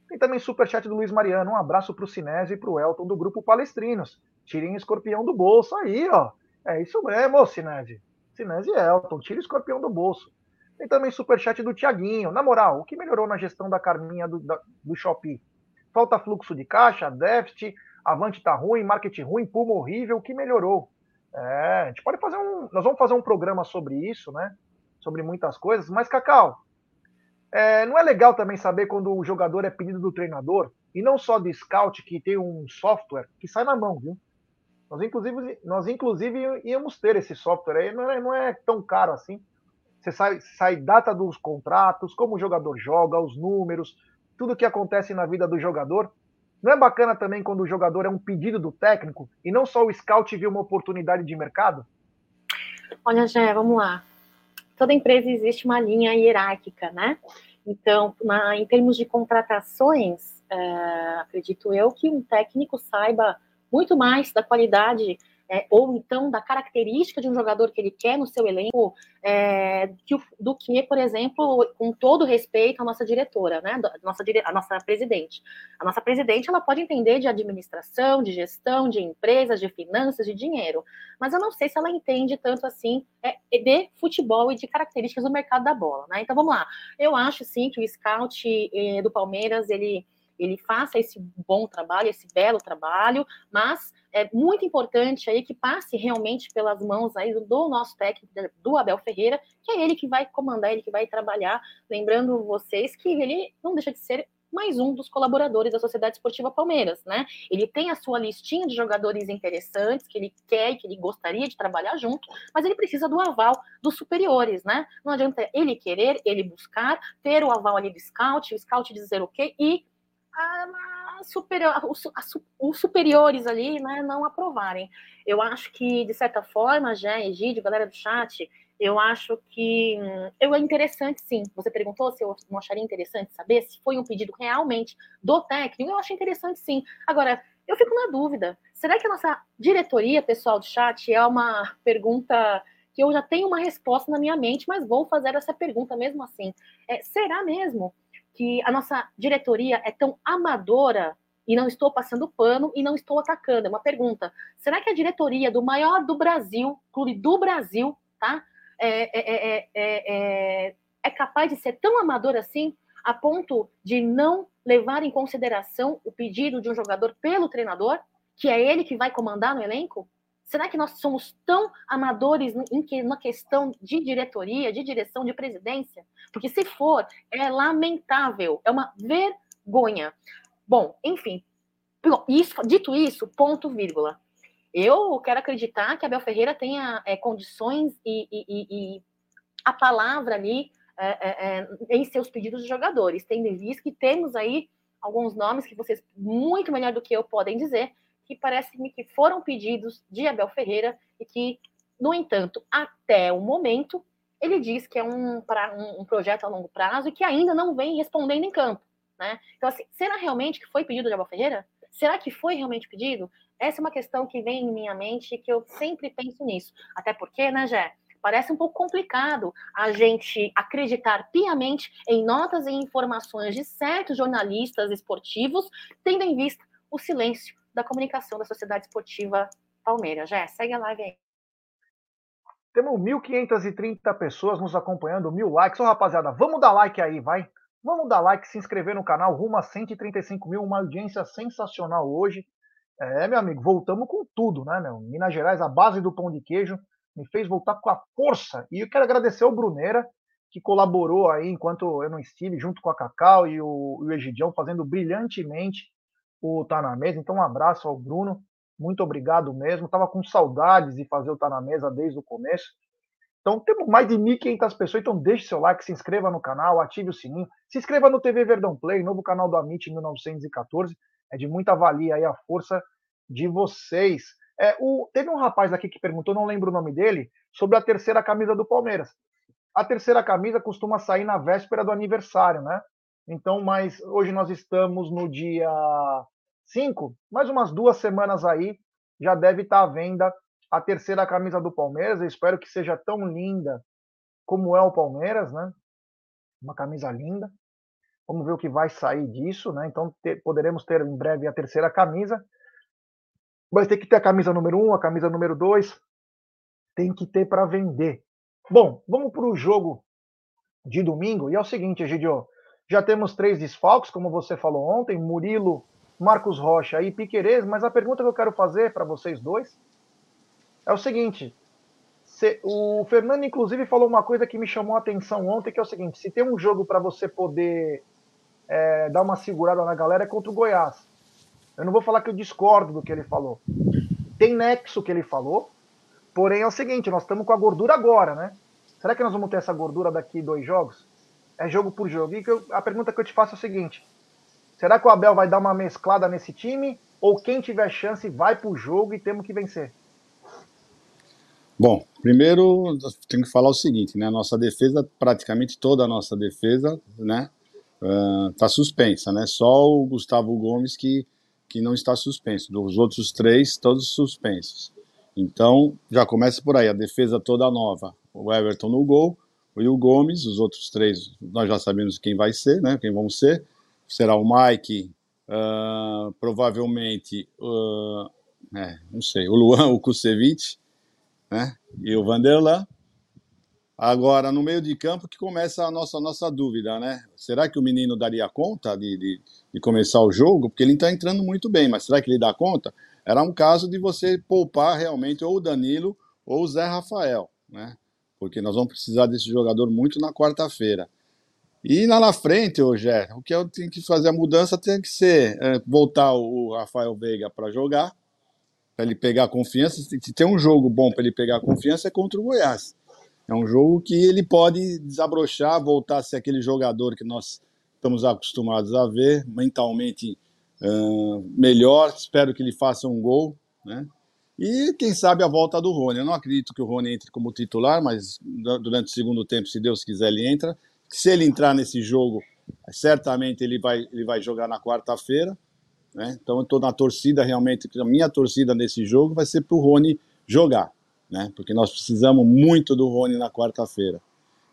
[SPEAKER 1] Tem também superchat do Luiz Mariano. Um abraço para o Sinésio e para o Elton do grupo Palestrinos. Tirem o escorpião do bolso aí, ó. É isso mesmo, Sinésio. Sinésio e Elton, tire o escorpião do bolso. Tem também superchat do Tiaguinho. Na moral, o que melhorou na gestão da Carminha do, do Shopee? Falta fluxo de caixa, déficit, Avante tá ruim, marketing ruim, Puma horrível, o que melhorou? É, a gente pode fazer um. Nós vamos fazer um programa sobre isso, né? Sobre muitas coisas. Mas, Cacau, é, não é legal também saber quando o jogador é pedido do treinador, e não só de scout, que tem um software que sai na mão, viu? Nós, inclusive, nós, inclusive íamos ter esse software aí, não é, não é tão caro assim. Você sai, sai data dos contratos, como o jogador joga, os números, tudo que acontece na vida do jogador. Não é bacana também quando o jogador é um pedido do técnico e não só o scout viu uma oportunidade de mercado?
[SPEAKER 3] Olha, Jé, vamos lá. Toda empresa existe uma linha hierárquica, né? Então, na, em termos de contratações, é, acredito eu que um técnico saiba muito mais da qualidade é, ou então da característica de um jogador que ele quer no seu elenco, é, que, do que, por exemplo, com todo respeito à nossa diretora, né, a nossa, a nossa presidente. A nossa presidente ela pode entender de administração, de gestão, de empresas, de finanças, de dinheiro, mas eu não sei se ela entende tanto assim é, de futebol e de características do mercado da bola. Né? Então vamos lá. Eu acho sim que o scout é, do Palmeiras ele ele faça esse bom trabalho, esse belo trabalho, mas é muito importante aí que passe realmente pelas mãos aí do nosso técnico, do Abel Ferreira, que é ele que vai comandar, ele que vai trabalhar. Lembrando vocês que ele não deixa de ser mais um dos colaboradores da Sociedade Esportiva Palmeiras, né? Ele tem a sua listinha de jogadores interessantes que ele quer e que ele gostaria de trabalhar junto, mas ele precisa do aval dos superiores, né? Não adianta ele querer, ele buscar, ter o aval ali do scout, o scout dizer o quê e a, a superior, a, os, superiores ali né, não aprovarem. Eu acho que, de certa forma, já, Egídio, galera do chat, eu acho que hum, eu é interessante, sim. Você perguntou se eu não acharia interessante saber se foi um pedido realmente do técnico. Eu acho interessante, sim. Agora, eu fico na dúvida. Será que a nossa diretoria, pessoal do chat, é uma pergunta que eu já tenho uma resposta na minha mente, mas vou fazer essa pergunta mesmo assim. É, será mesmo que a nossa diretoria é tão amadora e não estou passando pano e não estou atacando. É uma pergunta. Será que a diretoria do maior do Brasil, clube do Brasil, tá? É, é, é, é capaz de ser tão amador assim, a ponto de não levar em consideração o pedido de um jogador pelo treinador, que é ele que vai comandar no elenco? Será que nós somos tão amadores em que, na questão de diretoria, de direção, de presidência? Porque se for, é lamentável, é uma vergonha. Bom, enfim, isso, dito isso, ponto, vírgula. Eu quero acreditar que Abel Ferreira tenha é, condições e, e, e, a palavra ali é, é, é, em seus pedidos de jogadores, tendo em vista que temos aí alguns nomes que vocês, muito melhor do que eu, podem dizer, que parece-me que foram pedidos de Abel Ferreira e que, no entanto, até o momento, ele diz que é um, pra, um, um projeto a longo prazo e que ainda não vem respondendo em campo. Né? Então, assim, será realmente que foi pedido de Abel Ferreira? Será que foi realmente pedido? Essa é uma questão que vem em minha mente e que eu sempre penso nisso. Até porque, né, Jé? Parece um pouco complicado a gente acreditar piamente em notas e informações de certos jornalistas esportivos, tendo em vista o silêncio da comunicação da Sociedade Esportiva Palmeiras. Já segue a live aí.
[SPEAKER 1] Temos 1.530 pessoas nos acompanhando, mil likes. Ô, rapaziada, vamos dar like aí, vai. Vamos dar like, se inscrever no canal, rumo a 135 mil, uma audiência sensacional hoje. É, meu amigo, voltamos com tudo, né, meu? Minas Gerais, a base do pão de queijo, me fez voltar com a força. E eu quero agradecer ao Bruneira, que colaborou aí enquanto eu não estive, junto com a Cacau e o, e o Egidião, fazendo brilhantemente o Tá na Mesa. Então, um abraço ao Bruno. Muito obrigado mesmo. Tava com saudades de fazer o Tá na Mesa desde o começo. Então, temos mais de 1.500 pessoas. Então, deixe seu like, se inscreva no canal, ative o sininho. Se inscreva no TV Verdão Play, novo canal do Amit 1914. É de muita valia aí a força de vocês. É, o, teve um rapaz aqui que perguntou, não lembro o nome dele, sobre a terceira camisa do Palmeiras. A terceira camisa costuma sair na véspera do aniversário, né? Então, mas hoje nós estamos no dia 5, mais umas duas semanas aí, já deve estar à venda a terceira camisa do Palmeiras. Eu espero que seja tão linda como é o Palmeiras, né? Uma camisa linda. Vamos ver o que vai sair disso, né? Então poderemos ter em breve a terceira camisa. Vai ter que ter a camisa número 1, um, a camisa número 2. Tem que ter para vender. Bom, vamos para o jogo de domingo. E é o seguinte, Egidio. Já temos três desfalques, como você falou ontem, Murilo, Marcos Rocha e Piquerez, mas a pergunta que eu quero fazer para vocês dois é o seguinte: se, o Fernando, inclusive, falou uma coisa que me chamou a atenção ontem, que é o seguinte: se tem um jogo para você poder é, dar uma segurada na galera, é contra o Goiás. Eu não vou falar que eu discordo do que ele falou. Tem nexo que ele falou, porém é o seguinte: nós estamos com a gordura agora, né? Será que nós vamos ter essa gordura daqui dois jogos? é jogo por jogo. E eu, a pergunta que eu te faço é o seguinte: será que o Abel vai dar uma mesclada nesse time? Ou quem tiver chance vai para o jogo e temos que vencer?
[SPEAKER 2] Bom, primeiro tenho que falar o seguinte, né? Nossa defesa, praticamente toda a nossa defesa, né? Uh, suspensa, né? Só o Gustavo Gomes que, que não está suspenso. Dos outros três, todos suspensos. Então, já começa por aí, a defesa toda nova. O Everton no gol, o Gomes, os outros três nós já sabemos quem vai ser, né? Quem vão ser. Será o Mike, uh, provavelmente, uh, é, não sei, o Luan, (laughs) o Kusevich, né? E o Vanderlan. Agora, no meio de campo que começa a nossa, nossa dúvida, né? Será que o menino daria conta de, de, de começar o jogo? Porque ele está entrando muito bem, mas será que ele dá conta? Era um caso de você poupar realmente ou o Danilo ou o Zé Rafael, né? porque nós vamos precisar desse jogador muito na quarta-feira. E lá na frente, hoje o que eu tenho que fazer a mudança tem que ser é, voltar o Rafael Veiga para jogar, para ele pegar confiança. Se tem um jogo bom para ele pegar confiança é contra o Goiás. É um jogo que ele pode desabrochar, voltar a ser aquele jogador que nós estamos acostumados a ver, mentalmente uh, melhor. Espero que ele faça um gol, né? E quem sabe a volta do Rony. Eu não acredito que o Rony entre como titular, mas durante o segundo tempo, se Deus quiser, ele entra. Se ele entrar nesse jogo, certamente ele vai, ele vai jogar na quarta-feira. Né? Então eu estou na torcida realmente, a minha torcida nesse jogo vai ser para o Rony jogar, né? porque nós precisamos muito do Rony na quarta-feira.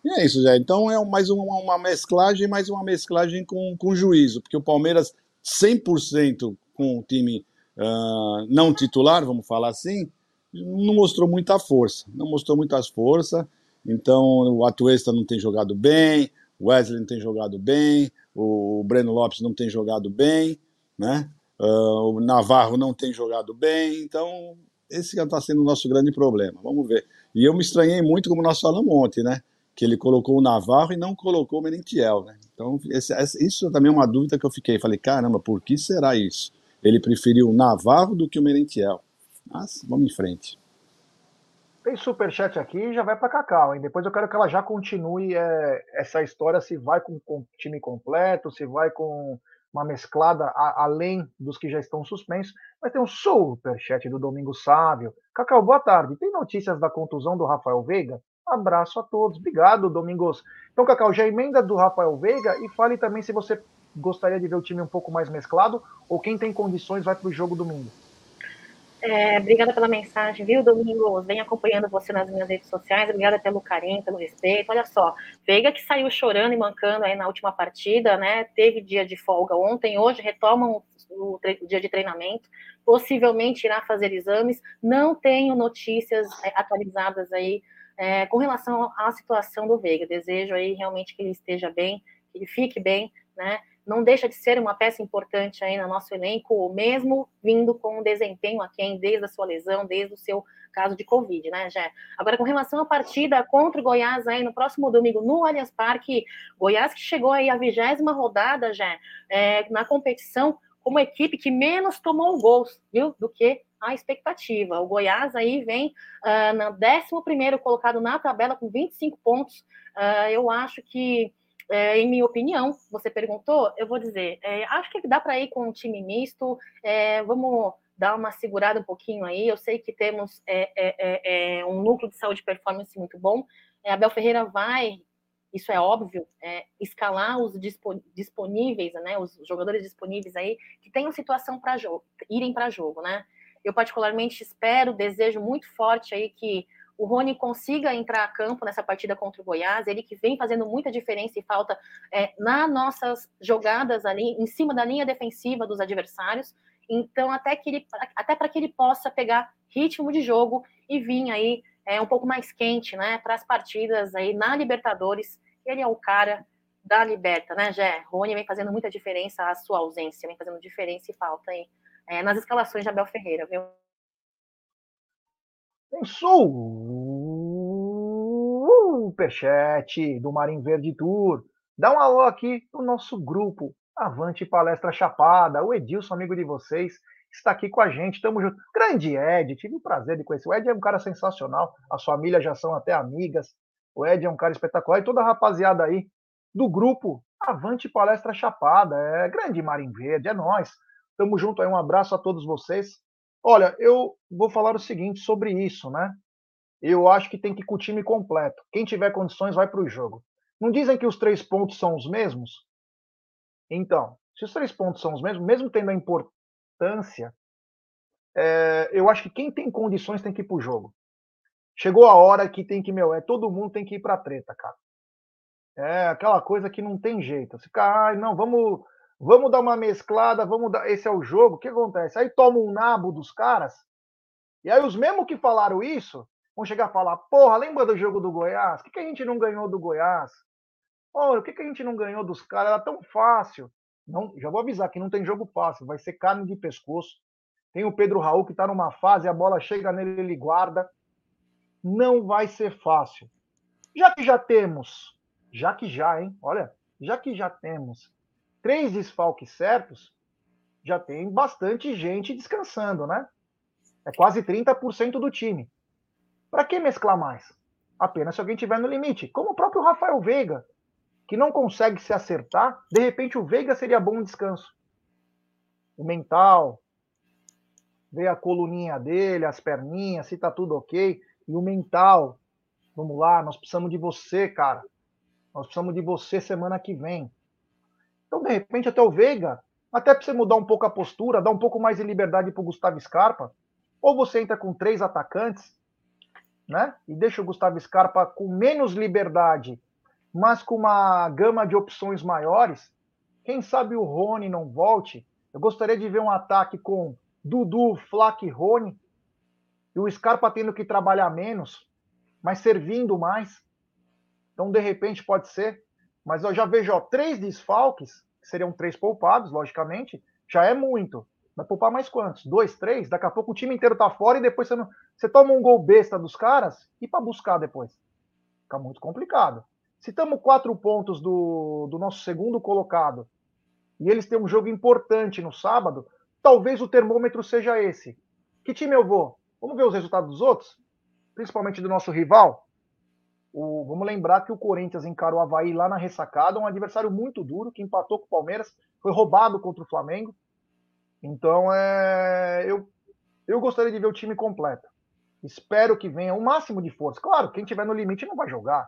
[SPEAKER 2] E é isso, Zé. Então é mais uma, uma mesclagem, mais uma mesclagem com, com juízo, porque o Palmeiras 100% com o time uh, não titular, vamos falar assim, não mostrou muita força. Não mostrou muita força. Então, o Atuesta não tem jogado bem, o Wesley não tem jogado bem, o Breno Lopes não tem jogado bem, né? Uh, o Navarro não tem jogado bem, então esse está sendo o nosso grande problema. Vamos ver. E eu me estranhei muito, como nós falamos ontem, né? Que ele colocou o Navarro e não colocou o Merentiel, né? Então, esse, isso também é uma dúvida que eu fiquei. Falei, caramba, por que será isso? Ele preferiu o Navarro do que o Merentiel. Mas vamos em frente.
[SPEAKER 1] Tem superchat aqui e já vai para Cacau, hein? Depois eu quero que ela já continue é, essa história, se vai com, com time completo, se vai com uma mesclada a, além dos que já estão suspensos. Mas tem um superchat do Domingo Sávio. Cacau, boa tarde. Tem notícias da contusão do Rafael Veiga? Abraço a todos. Obrigado, Domingos. Então, Cacau, já emenda do Rafael Veiga e fale também se você gostaria de ver o time um pouco mais mesclado ou quem tem condições vai para o jogo domingo.
[SPEAKER 3] É, obrigada pela mensagem, viu, Domingos? Venho acompanhando você nas minhas redes sociais. Obrigada pelo carinho, pelo respeito. Olha só, Veiga que saiu chorando e mancando aí na última partida, né? Teve dia de folga ontem, hoje retomam o, o dia de treinamento. Possivelmente irá fazer exames. Não tenho notícias é, atualizadas aí é, com relação à situação do Veiga. Desejo aí realmente que ele esteja bem, que ele fique bem, né? Não deixa de ser uma peça importante aí no nosso elenco, mesmo vindo com um desempenho aquém desde a sua lesão, desde o seu caso de Covid, né, Jé? Agora, com relação à partida contra o Goiás aí no próximo domingo no Allianz Parque, Goiás que chegou aí à vigésima rodada, Jé, é, na competição, como equipe que menos tomou gols, viu, do que a expectativa. O Goiás aí vem uh, no 11 colocado na tabela com 25 pontos. Uh, eu acho que é, em minha opinião, você perguntou, eu vou dizer, é, acho que dá para ir com um time misto, é, vamos dar uma segurada um pouquinho aí, eu sei que temos é, é, é, um núcleo de saúde e performance muito bom, Abel Ferreira vai, isso é óbvio, escalar os disponíveis, né, os jogadores disponíveis aí, que tenham situação para irem para jogo, né, eu particularmente espero, desejo muito forte aí que o Rony consiga entrar a campo nessa partida contra o Goiás, ele que vem fazendo muita diferença e falta é, nas nossas jogadas ali, em cima da linha defensiva dos adversários. Então, até, que ele, até para que ele possa pegar ritmo de jogo e vir aí é, um pouco mais quente, né, para as partidas aí na Libertadores. Ele é o cara da Liberta, né, Jé? Rony vem fazendo muita diferença, a sua ausência vem fazendo diferença e falta aí é, nas escalações de Abel Ferreira, viu?
[SPEAKER 1] Tem superchat do Marim Verde Tour. Dá um alô aqui no nosso grupo Avante Palestra Chapada. O Edilson, amigo de vocês, está aqui com a gente. Tamo junto. Grande Ed, tive o prazer de conhecer. O Ed é um cara sensacional. As famílias já são até amigas. O Ed é um cara espetacular. E toda a rapaziada aí do grupo Avante Palestra Chapada. É grande Marim Verde, é nós. Tamo junto aí. Um abraço a todos vocês. Olha, eu vou falar o seguinte sobre isso, né? Eu acho que tem que ir com o time completo. Quem tiver condições vai para o jogo. Não dizem que os três pontos são os mesmos? Então, se os três pontos são os mesmos, mesmo tendo a importância, é, eu acho que quem tem condições tem que ir para o jogo. Chegou a hora que tem que, meu, é todo mundo tem que ir para a treta, cara. É aquela coisa que não tem jeito. Ficar, ah, não, vamos Vamos dar uma mesclada, vamos dar. Esse é o jogo. O que acontece? Aí toma um nabo dos caras. E aí os mesmos que falaram isso vão chegar a falar: porra, lembra do jogo do Goiás? O que, que a gente não ganhou do Goiás? Olha, o que, que a gente não ganhou dos caras? Era tão fácil. Não, já vou avisar que não tem jogo fácil, vai ser carne de pescoço. Tem o Pedro Raul que está numa fase, a bola chega nele, ele guarda. Não vai ser fácil. Já que já temos, já que já, hein? Olha, já que já temos três desfalques certos, já tem bastante gente descansando, né? É quase 30% do time. Para que mesclar mais? Apenas se alguém tiver no limite. Como o próprio Rafael Veiga, que não consegue se acertar, de repente o Veiga seria bom descanso. O mental, ver a coluninha dele, as perninhas, se tá tudo ok. E o mental, vamos lá, nós precisamos de você, cara. Nós precisamos de você semana que vem. Então, de repente, até o Veiga, até para você mudar um pouco a postura, dar um pouco mais de liberdade para o Gustavo Scarpa, ou você entra com três atacantes, né? E deixa o Gustavo Scarpa com menos liberdade, mas com uma gama de opções maiores. Quem sabe o Rony não volte? Eu gostaria de ver um ataque com Dudu, Flack e Rony, e o Scarpa tendo que trabalhar menos, mas servindo mais. Então, de repente, pode ser. Mas eu já vejo ó, três desfalques, que seriam três poupados, logicamente, já é muito. Vai poupar mais quantos? Dois, três? Daqui a pouco o time inteiro tá fora e depois você, não... você toma um gol besta dos caras e para buscar depois. Fica muito complicado. Se estamos quatro pontos do, do nosso segundo colocado e eles têm um jogo importante no sábado, talvez o termômetro seja esse. Que time eu vou? Vamos ver os resultados dos outros? Principalmente do nosso rival? O, vamos lembrar que o Corinthians encarou o Havaí lá na ressacada, um adversário muito duro, que empatou com o Palmeiras, foi roubado contra o Flamengo. Então, é, eu, eu gostaria de ver o time completo. Espero que venha o máximo de força. Claro, quem tiver no limite não vai jogar.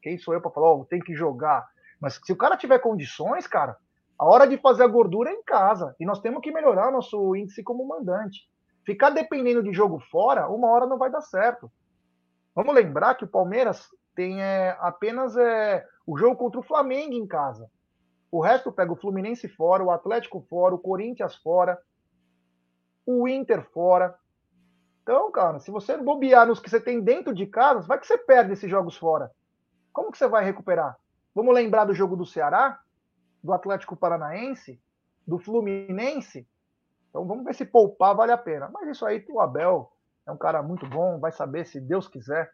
[SPEAKER 1] Quem sou eu para falar, oh, tem que jogar? Mas se o cara tiver condições, cara, a hora de fazer a gordura é em casa. E nós temos que melhorar nosso índice como mandante. Ficar dependendo de jogo fora, uma hora não vai dar certo. Vamos lembrar que o Palmeiras tem é, apenas é, o jogo contra o Flamengo em casa. O resto pega o Fluminense fora, o Atlético fora, o Corinthians fora, o Inter fora. Então, cara, se você bobear nos que você tem dentro de casa, vai que você perde esses jogos fora. Como que você vai recuperar? Vamos lembrar do jogo do Ceará, do Atlético Paranaense, do Fluminense. Então vamos ver se poupar vale a pena. Mas isso aí, o Abel é um cara muito bom, vai saber, se Deus quiser,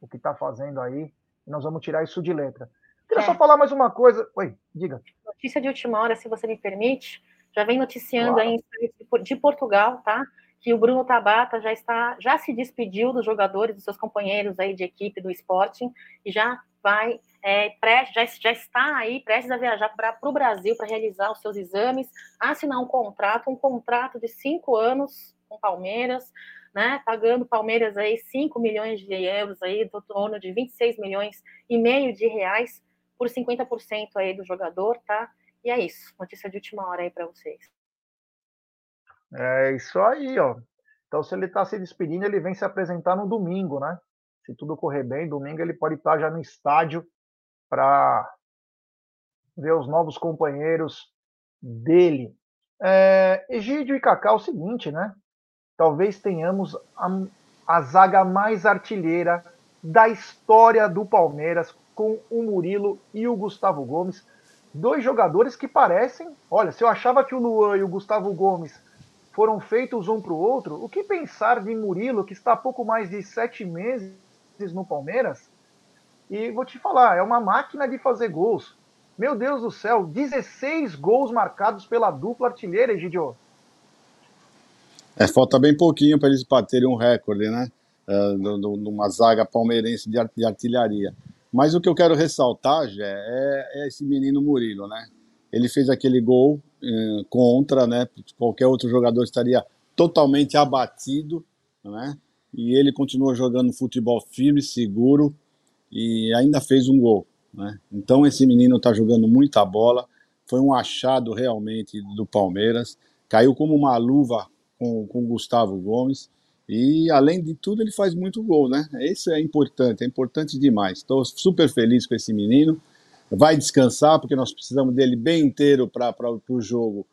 [SPEAKER 1] o que está fazendo aí. Nós vamos tirar isso de letra. Queria é. só falar mais uma coisa. Oi, diga.
[SPEAKER 3] Notícia de última hora, se você me permite. Já vem noticiando claro. aí de Portugal, tá? Que o Bruno Tabata já está, já se despediu dos jogadores, dos seus companheiros aí de equipe do Sporting e já vai, é, já, já está aí prestes a viajar para o Brasil para realizar os seus exames, assinar um contrato, um contrato de cinco anos com Palmeiras, né, pagando Palmeiras aí 5 milhões de euros aí, do torno de 26 milhões e meio de reais por 50% aí do jogador, tá? E é isso, notícia de última hora aí para vocês.
[SPEAKER 1] É isso aí, ó. Então, se ele está se despedindo, ele vem se apresentar no domingo, né? Se tudo correr bem, domingo ele pode estar já no estádio para ver os novos companheiros dele. É, Egídio e Cacá, é o seguinte, né? Talvez tenhamos a, a zaga mais artilheira da história do Palmeiras, com o Murilo e o Gustavo Gomes. Dois jogadores que parecem. Olha, se eu achava que o Luan e o Gustavo Gomes foram feitos um para o outro, o que pensar de Murilo, que está há pouco mais de sete meses no Palmeiras? E vou te falar, é uma máquina de fazer gols. Meu Deus do céu, 16 gols marcados pela dupla artilheira, Egidio.
[SPEAKER 2] É, falta bem pouquinho para eles baterem um recorde, né? Uh, numa zaga palmeirense de artilharia. Mas o que eu quero ressaltar, Jé, é, é esse menino Murilo, né? Ele fez aquele gol eh, contra, né? Qualquer outro jogador estaria totalmente abatido, né? E ele continuou jogando futebol firme, seguro e ainda fez um gol, né? Então esse menino está jogando muita bola. Foi um achado realmente do Palmeiras. Caiu como uma luva com o Gustavo Gomes. E, além de tudo, ele faz muito gol, né? Isso é importante, é importante demais. Estou super feliz com esse menino. Vai descansar, porque nós precisamos dele bem inteiro para o jogo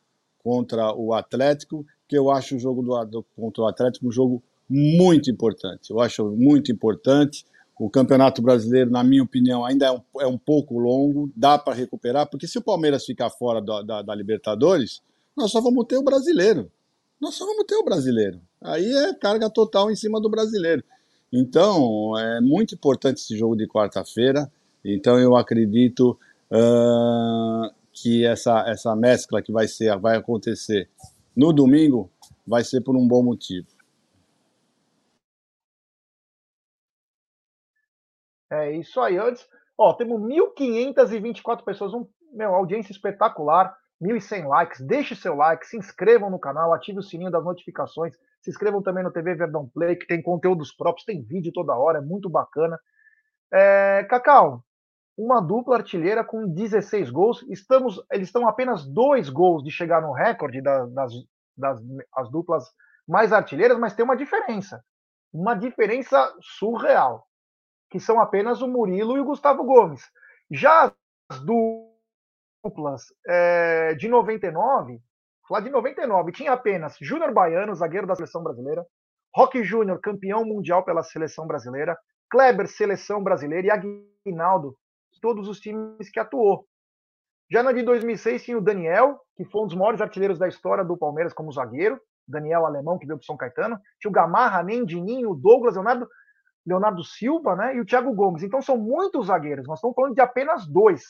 [SPEAKER 2] contra o Atlético, que eu acho o jogo do, do, contra o Atlético um jogo muito importante. Eu acho muito importante. O Campeonato Brasileiro, na minha opinião, ainda é um, é um pouco longo, dá para recuperar, porque se o Palmeiras ficar fora da, da, da Libertadores, nós só vamos ter o brasileiro nós só vamos ter o brasileiro. Aí é carga total em cima do brasileiro. Então, é muito importante esse jogo de quarta-feira. Então, eu acredito uh, que essa, essa mescla que vai, ser, vai acontecer no domingo vai ser por um bom motivo.
[SPEAKER 1] É isso aí. Antes, ó, temos 1.524 pessoas, um, meu, audiência espetacular. 1.100 likes, deixe seu like, se inscrevam no canal, ative o sininho das notificações, se inscrevam também no TV Verdão Play, que tem conteúdos próprios, tem vídeo toda hora, é muito bacana. É, Cacau, uma dupla artilheira com 16 gols, estamos, eles estão apenas dois gols de chegar no recorde das, das, das as duplas mais artilheiras, mas tem uma diferença, uma diferença surreal, que são apenas o Murilo e o Gustavo Gomes. Já as duplas duplas é, de 99, lá de 99, tinha apenas Júnior Baiano, zagueiro da seleção brasileira, Roque Júnior, campeão mundial pela seleção brasileira, Kleber, seleção brasileira, e Aguinaldo, todos os times que atuou. Já na de 2006 tinha o Daniel, que foi um dos maiores artilheiros da história do Palmeiras como zagueiro, Daniel Alemão, que veio para São Caetano. Tinha o Gamarra, Mendininho, o Douglas, Leonardo, Leonardo Silva né, e o Thiago Gomes. Então são muitos zagueiros, nós estamos falando de apenas dois.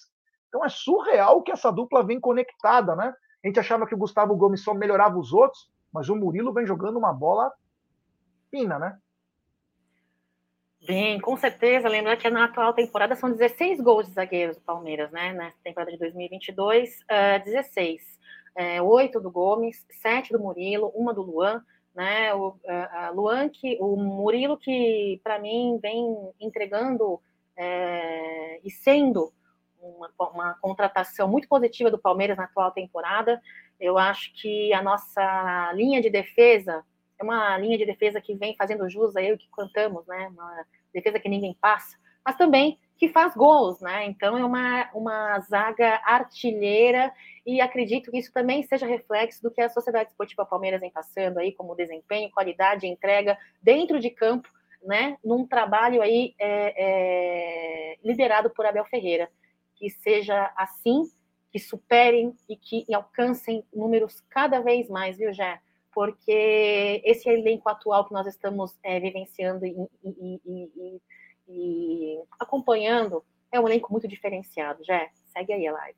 [SPEAKER 1] Então é surreal que essa dupla vem conectada, né? A gente achava que o Gustavo Gomes só melhorava os outros, mas o Murilo vem jogando uma bola fina, né?
[SPEAKER 3] Bem, com certeza. Lembrar que na atual temporada são 16 gols de zagueiros do Palmeiras, né? Na temporada de 2022, uh, 16. É, 8 do Gomes, 7 do Murilo, uma do Luan, né? O uh, Luan, que, o Murilo, que para mim vem entregando é, e sendo uma, uma contratação muito positiva do Palmeiras na atual temporada. Eu acho que a nossa linha de defesa é uma linha de defesa que vem fazendo jus a eu que cantamos, né? Uma defesa que ninguém passa, mas também que faz gols, né? Então é uma, uma zaga artilheira e acredito que isso também seja reflexo do que a Sociedade Esportiva Palmeiras vem passando aí como desempenho, qualidade, entrega dentro de campo, né? Num trabalho aí é, é, liderado por Abel Ferreira, que seja assim, que superem e que alcancem números cada vez mais, viu, Jé? porque esse elenco atual que nós estamos é, vivenciando e, e, e, e, acompanhando é um elenco muito diferenciado. Já segue aí a live.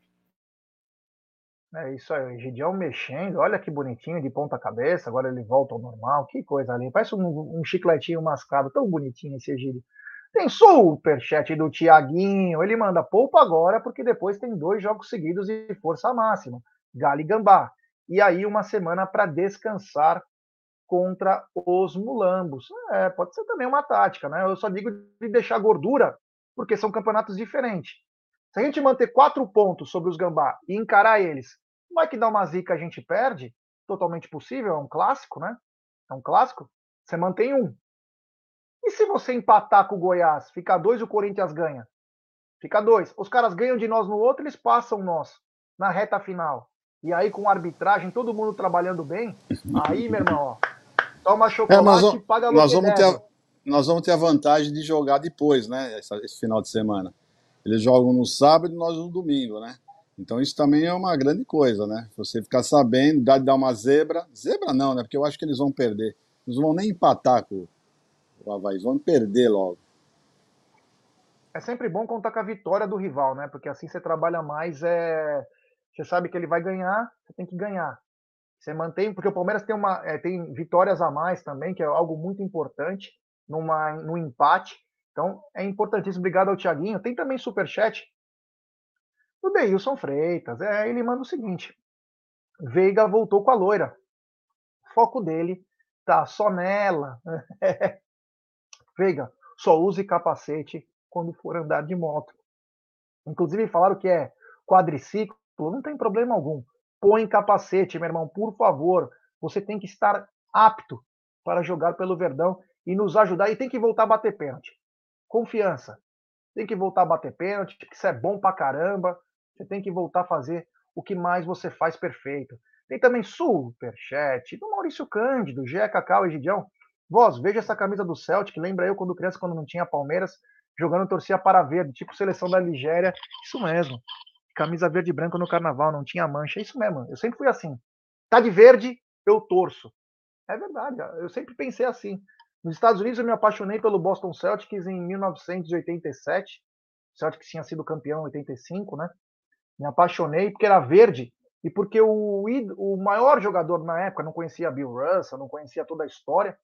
[SPEAKER 1] É isso aí, o Gideão mexendo, olha que bonitinho, de ponta cabeça, agora ele volta ao normal, que coisa ali, parece um, um chicletinho mascado, tão bonitinho esse Egídio. Tem superchat do Tiaguinho, ele manda poupa agora, porque depois tem dois jogos seguidos de força máxima, Galo e Gambá e aí uma semana para descansar contra os mulambos. É, pode ser também uma tática, né? Eu só digo de deixar gordura, porque são campeonatos diferentes. Se a gente manter quatro pontos sobre os gambá e encarar eles, vai que dá uma zica a gente perde? Totalmente possível, é um clássico, né? É um clássico. Você mantém um. E se você empatar com o Goiás, fica dois e o Corinthians ganha? Fica dois. Os caras ganham de nós no outro, eles passam nós na reta final e aí com arbitragem, todo mundo trabalhando bem, aí, meu irmão, ó, toma chocolate é, nós,
[SPEAKER 2] e paga nós vamos ter a, Nós vamos ter a vantagem de jogar depois, né, esse, esse final de semana. Eles jogam no sábado e nós no domingo, né? Então isso também é uma grande coisa, né? Você ficar sabendo, dá de dar uma zebra. Zebra não, né? Porque eu acho que eles vão perder. Eles não vão nem empatar com o Havaí, vão perder logo.
[SPEAKER 1] É sempre bom contar com a vitória do rival, né? Porque assim você trabalha mais é, você sabe que ele vai ganhar, você tem que ganhar. Você mantém, porque o Palmeiras tem, uma, é, tem vitórias a mais também, que é algo muito importante numa, no empate. Então é importantíssimo. Obrigado ao Tiaguinho. Tem também superchat do Deilson Freitas. É, ele manda o seguinte: Veiga voltou com a loira. O foco dele tá só nela. (laughs) Veiga, só use capacete quando for andar de moto. Inclusive falaram que é quadriciclo não tem problema algum. Põe capacete, meu irmão, por favor. Você tem que estar apto para jogar pelo Verdão e nos ajudar. E tem que voltar a bater pênalti. Confiança. Tem que voltar a bater pênalti, que isso é bom pra caramba. Você tem que voltar a fazer o que mais você faz perfeito. Tem também superchat do Maurício Cândido, Gé Cacau e Gidião. Voz, veja essa camisa do Celtic, lembra eu quando criança, quando não tinha Palmeiras, jogando torcia para verde, tipo seleção da Nigéria. Isso mesmo camisa verde e branco no carnaval, não tinha mancha. É isso mesmo, eu sempre fui assim. Tá de verde, eu torço. É verdade, eu sempre pensei assim. Nos Estados Unidos eu me apaixonei pelo Boston Celtics em 1987. O Celtics tinha sido campeão em 85, né? Me apaixonei porque era verde e porque o, o maior jogador na época, não conhecia Bill Russell, não conhecia toda a história,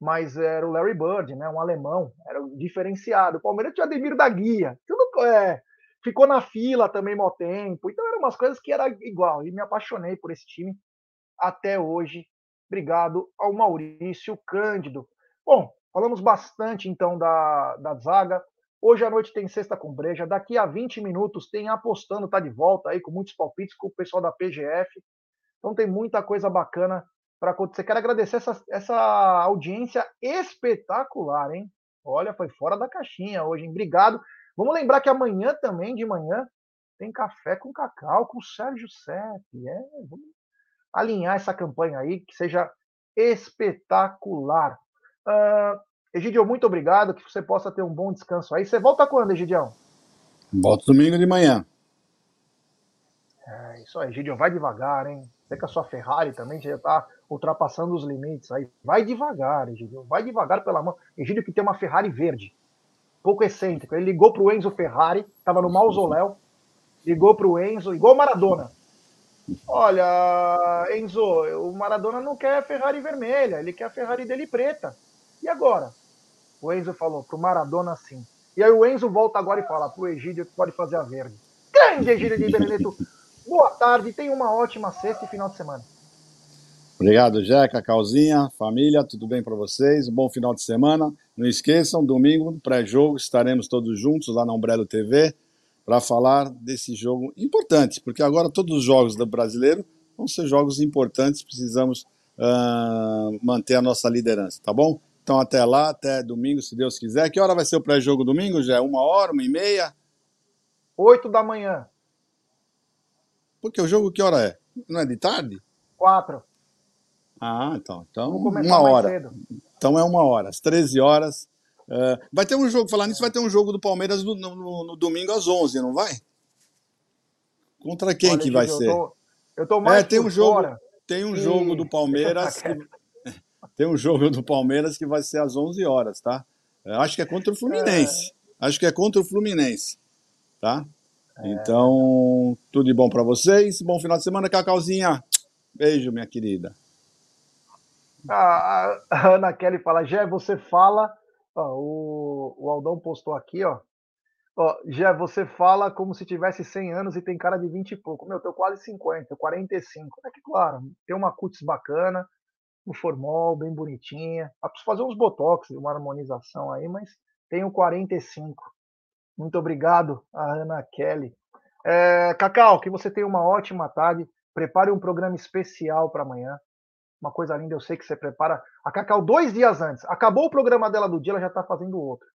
[SPEAKER 1] mas era o Larry Bird, né? Um alemão, era diferenciado. O Palmeiras tinha Ademir da Guia, tudo é, ficou na fila também mó tempo. Então eram umas coisas que era igual. E me apaixonei por esse time até hoje. Obrigado ao Maurício Cândido. Bom, falamos bastante então da, da zaga. Hoje à noite tem sexta com breja. Daqui a 20 minutos tem apostando, tá de volta aí com muitos palpites com o pessoal da PGF. Então tem muita coisa bacana para acontecer. Quero agradecer essa, essa audiência espetacular, hein? Olha, foi fora da caixinha hoje, hein? Obrigado. Vamos lembrar que amanhã também, de manhã, tem café com cacau com o Sérgio Sepp. É, vamos alinhar essa campanha aí, que seja espetacular. Uh, Egidio, muito obrigado, que você possa ter um bom descanso aí. Você volta quando, Egidião?
[SPEAKER 2] Volto domingo de manhã.
[SPEAKER 1] É, isso aí, Egidio, vai devagar, hein? Você com a sua Ferrari também já está ultrapassando os limites aí. Vai devagar, Egidio, vai devagar pela mão. Egidio que tem uma Ferrari verde, pouco excêntrico. Ele ligou para o Enzo Ferrari, estava no mausoléu, ligou para o Enzo, igual Maradona. Olha, Enzo, o Maradona não quer a Ferrari vermelha, ele quer a Ferrari dele preta. E agora? O Enzo falou, pro Maradona sim. E aí o Enzo volta agora e fala, pro Egídio pode fazer a verde. Grande Egídio de Benedetto. (laughs) Boa tarde, tenha uma ótima sexta e final de semana.
[SPEAKER 2] Obrigado, Jeca, Calzinha, família, tudo bem para vocês? Um bom final de semana. Não esqueçam, domingo, pré-jogo, estaremos todos juntos lá na Umbrello TV para falar desse jogo importante, porque agora todos os jogos do brasileiro vão ser jogos importantes, precisamos uh, manter a nossa liderança, tá bom? Então até lá, até domingo, se Deus quiser. Que hora vai ser o pré-jogo domingo, já? Uma hora, uma e meia?
[SPEAKER 1] Oito da manhã.
[SPEAKER 2] Porque o jogo que hora é? Não é de tarde?
[SPEAKER 1] Quatro.
[SPEAKER 2] Ah, então. Então, uma hora. Então é uma hora. Às 13 horas. Uh, vai ter um jogo, falando nisso, vai ter um jogo do Palmeiras no, no, no domingo às 11, não vai? Contra quem Olha, que vai
[SPEAKER 1] eu
[SPEAKER 2] ser?
[SPEAKER 1] Tô, eu tô mais
[SPEAKER 2] é, tem um jogo, fora. Tem um e... jogo do (laughs) Palmeiras. que, (laughs) tem um jogo do Palmeiras que vai ser às 11 horas, tá? Eu acho que é contra o Fluminense. É... Acho que é contra o Fluminense, tá? É... Então, tudo de bom para vocês. Bom final de semana, Cacauzinha. Beijo, minha querida.
[SPEAKER 1] A, Ana Kelly fala, Jé, você fala. Ó, o, o Aldão postou aqui, ó. Ó, Jé, você fala como se tivesse 100 anos e tem cara de 20 e pouco. Meu, eu tenho quase 50, 45. É que, claro, tem uma cutis bacana, um formol bem bonitinha. Dá para fazer uns botox, uma harmonização aí, mas tenho 45. Muito obrigado, a Ana Kelly. É, Cacau, que você tenha uma ótima tarde. Prepare um programa especial para amanhã. Uma coisa linda, eu sei que você prepara. A Cacau, dois dias antes, acabou o programa dela do dia, ela já está fazendo outro.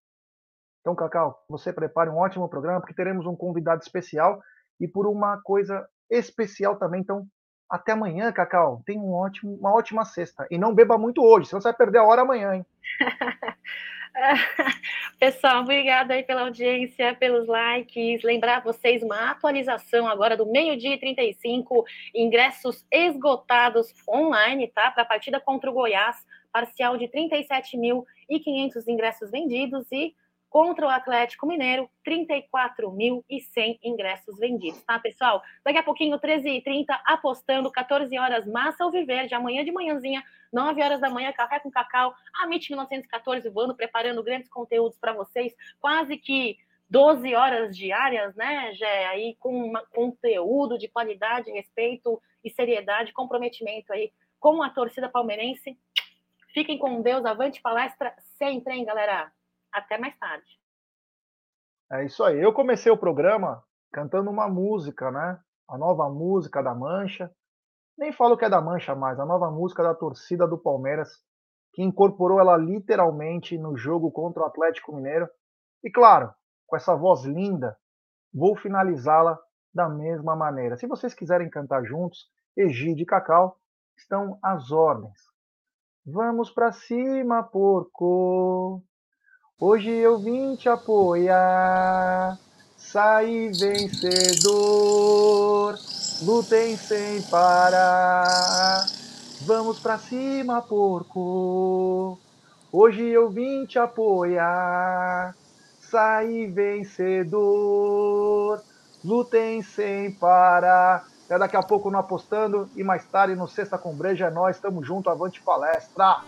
[SPEAKER 1] Então, Cacau, você prepare um ótimo programa, porque teremos um convidado especial e por uma coisa especial também. Então, até amanhã, Cacau. Tenha um ótimo, uma ótima sexta. E não beba muito hoje, senão você vai perder a hora amanhã, hein? (laughs)
[SPEAKER 3] Pessoal, obrigada aí pela audiência, pelos likes. Lembrar vocês uma atualização agora do meio-dia e 35, ingressos esgotados online, tá? Para a partida contra o Goiás, parcial de 37.500 ingressos vendidos e contra o Atlético Mineiro, 34.100 ingressos vendidos, tá, pessoal? Daqui a pouquinho, 13h30, apostando, 14 horas, Massa Alviverde, amanhã de manhãzinha, 9 horas da manhã, Café com Cacau, a MIT 1914 voando, preparando grandes conteúdos para vocês, quase que 12 horas diárias, né, Gé, aí com uma, conteúdo de qualidade, respeito e seriedade, comprometimento aí com a torcida palmeirense. Fiquem com Deus, avante palestra sempre, hein, galera? Até mais tarde.
[SPEAKER 1] É isso aí. Eu comecei o programa cantando uma música, né? A nova música da Mancha. Nem falo que é da Mancha mais, a nova música da torcida do Palmeiras, que incorporou ela literalmente no jogo contra o Atlético Mineiro. E claro, com essa voz linda, vou finalizá-la da mesma maneira. Se vocês quiserem cantar juntos, Egide e Cacau estão às ordens. Vamos para cima, porco. Hoje eu vim te apoiar, saí vencedor, lutem sem parar. Vamos pra cima, porco. Hoje eu vim te apoiar, saí vencedor, lutem sem parar. Até daqui a pouco no Apostando e mais tarde no Sexta com Breja é nós, estamos junto, avante palestra!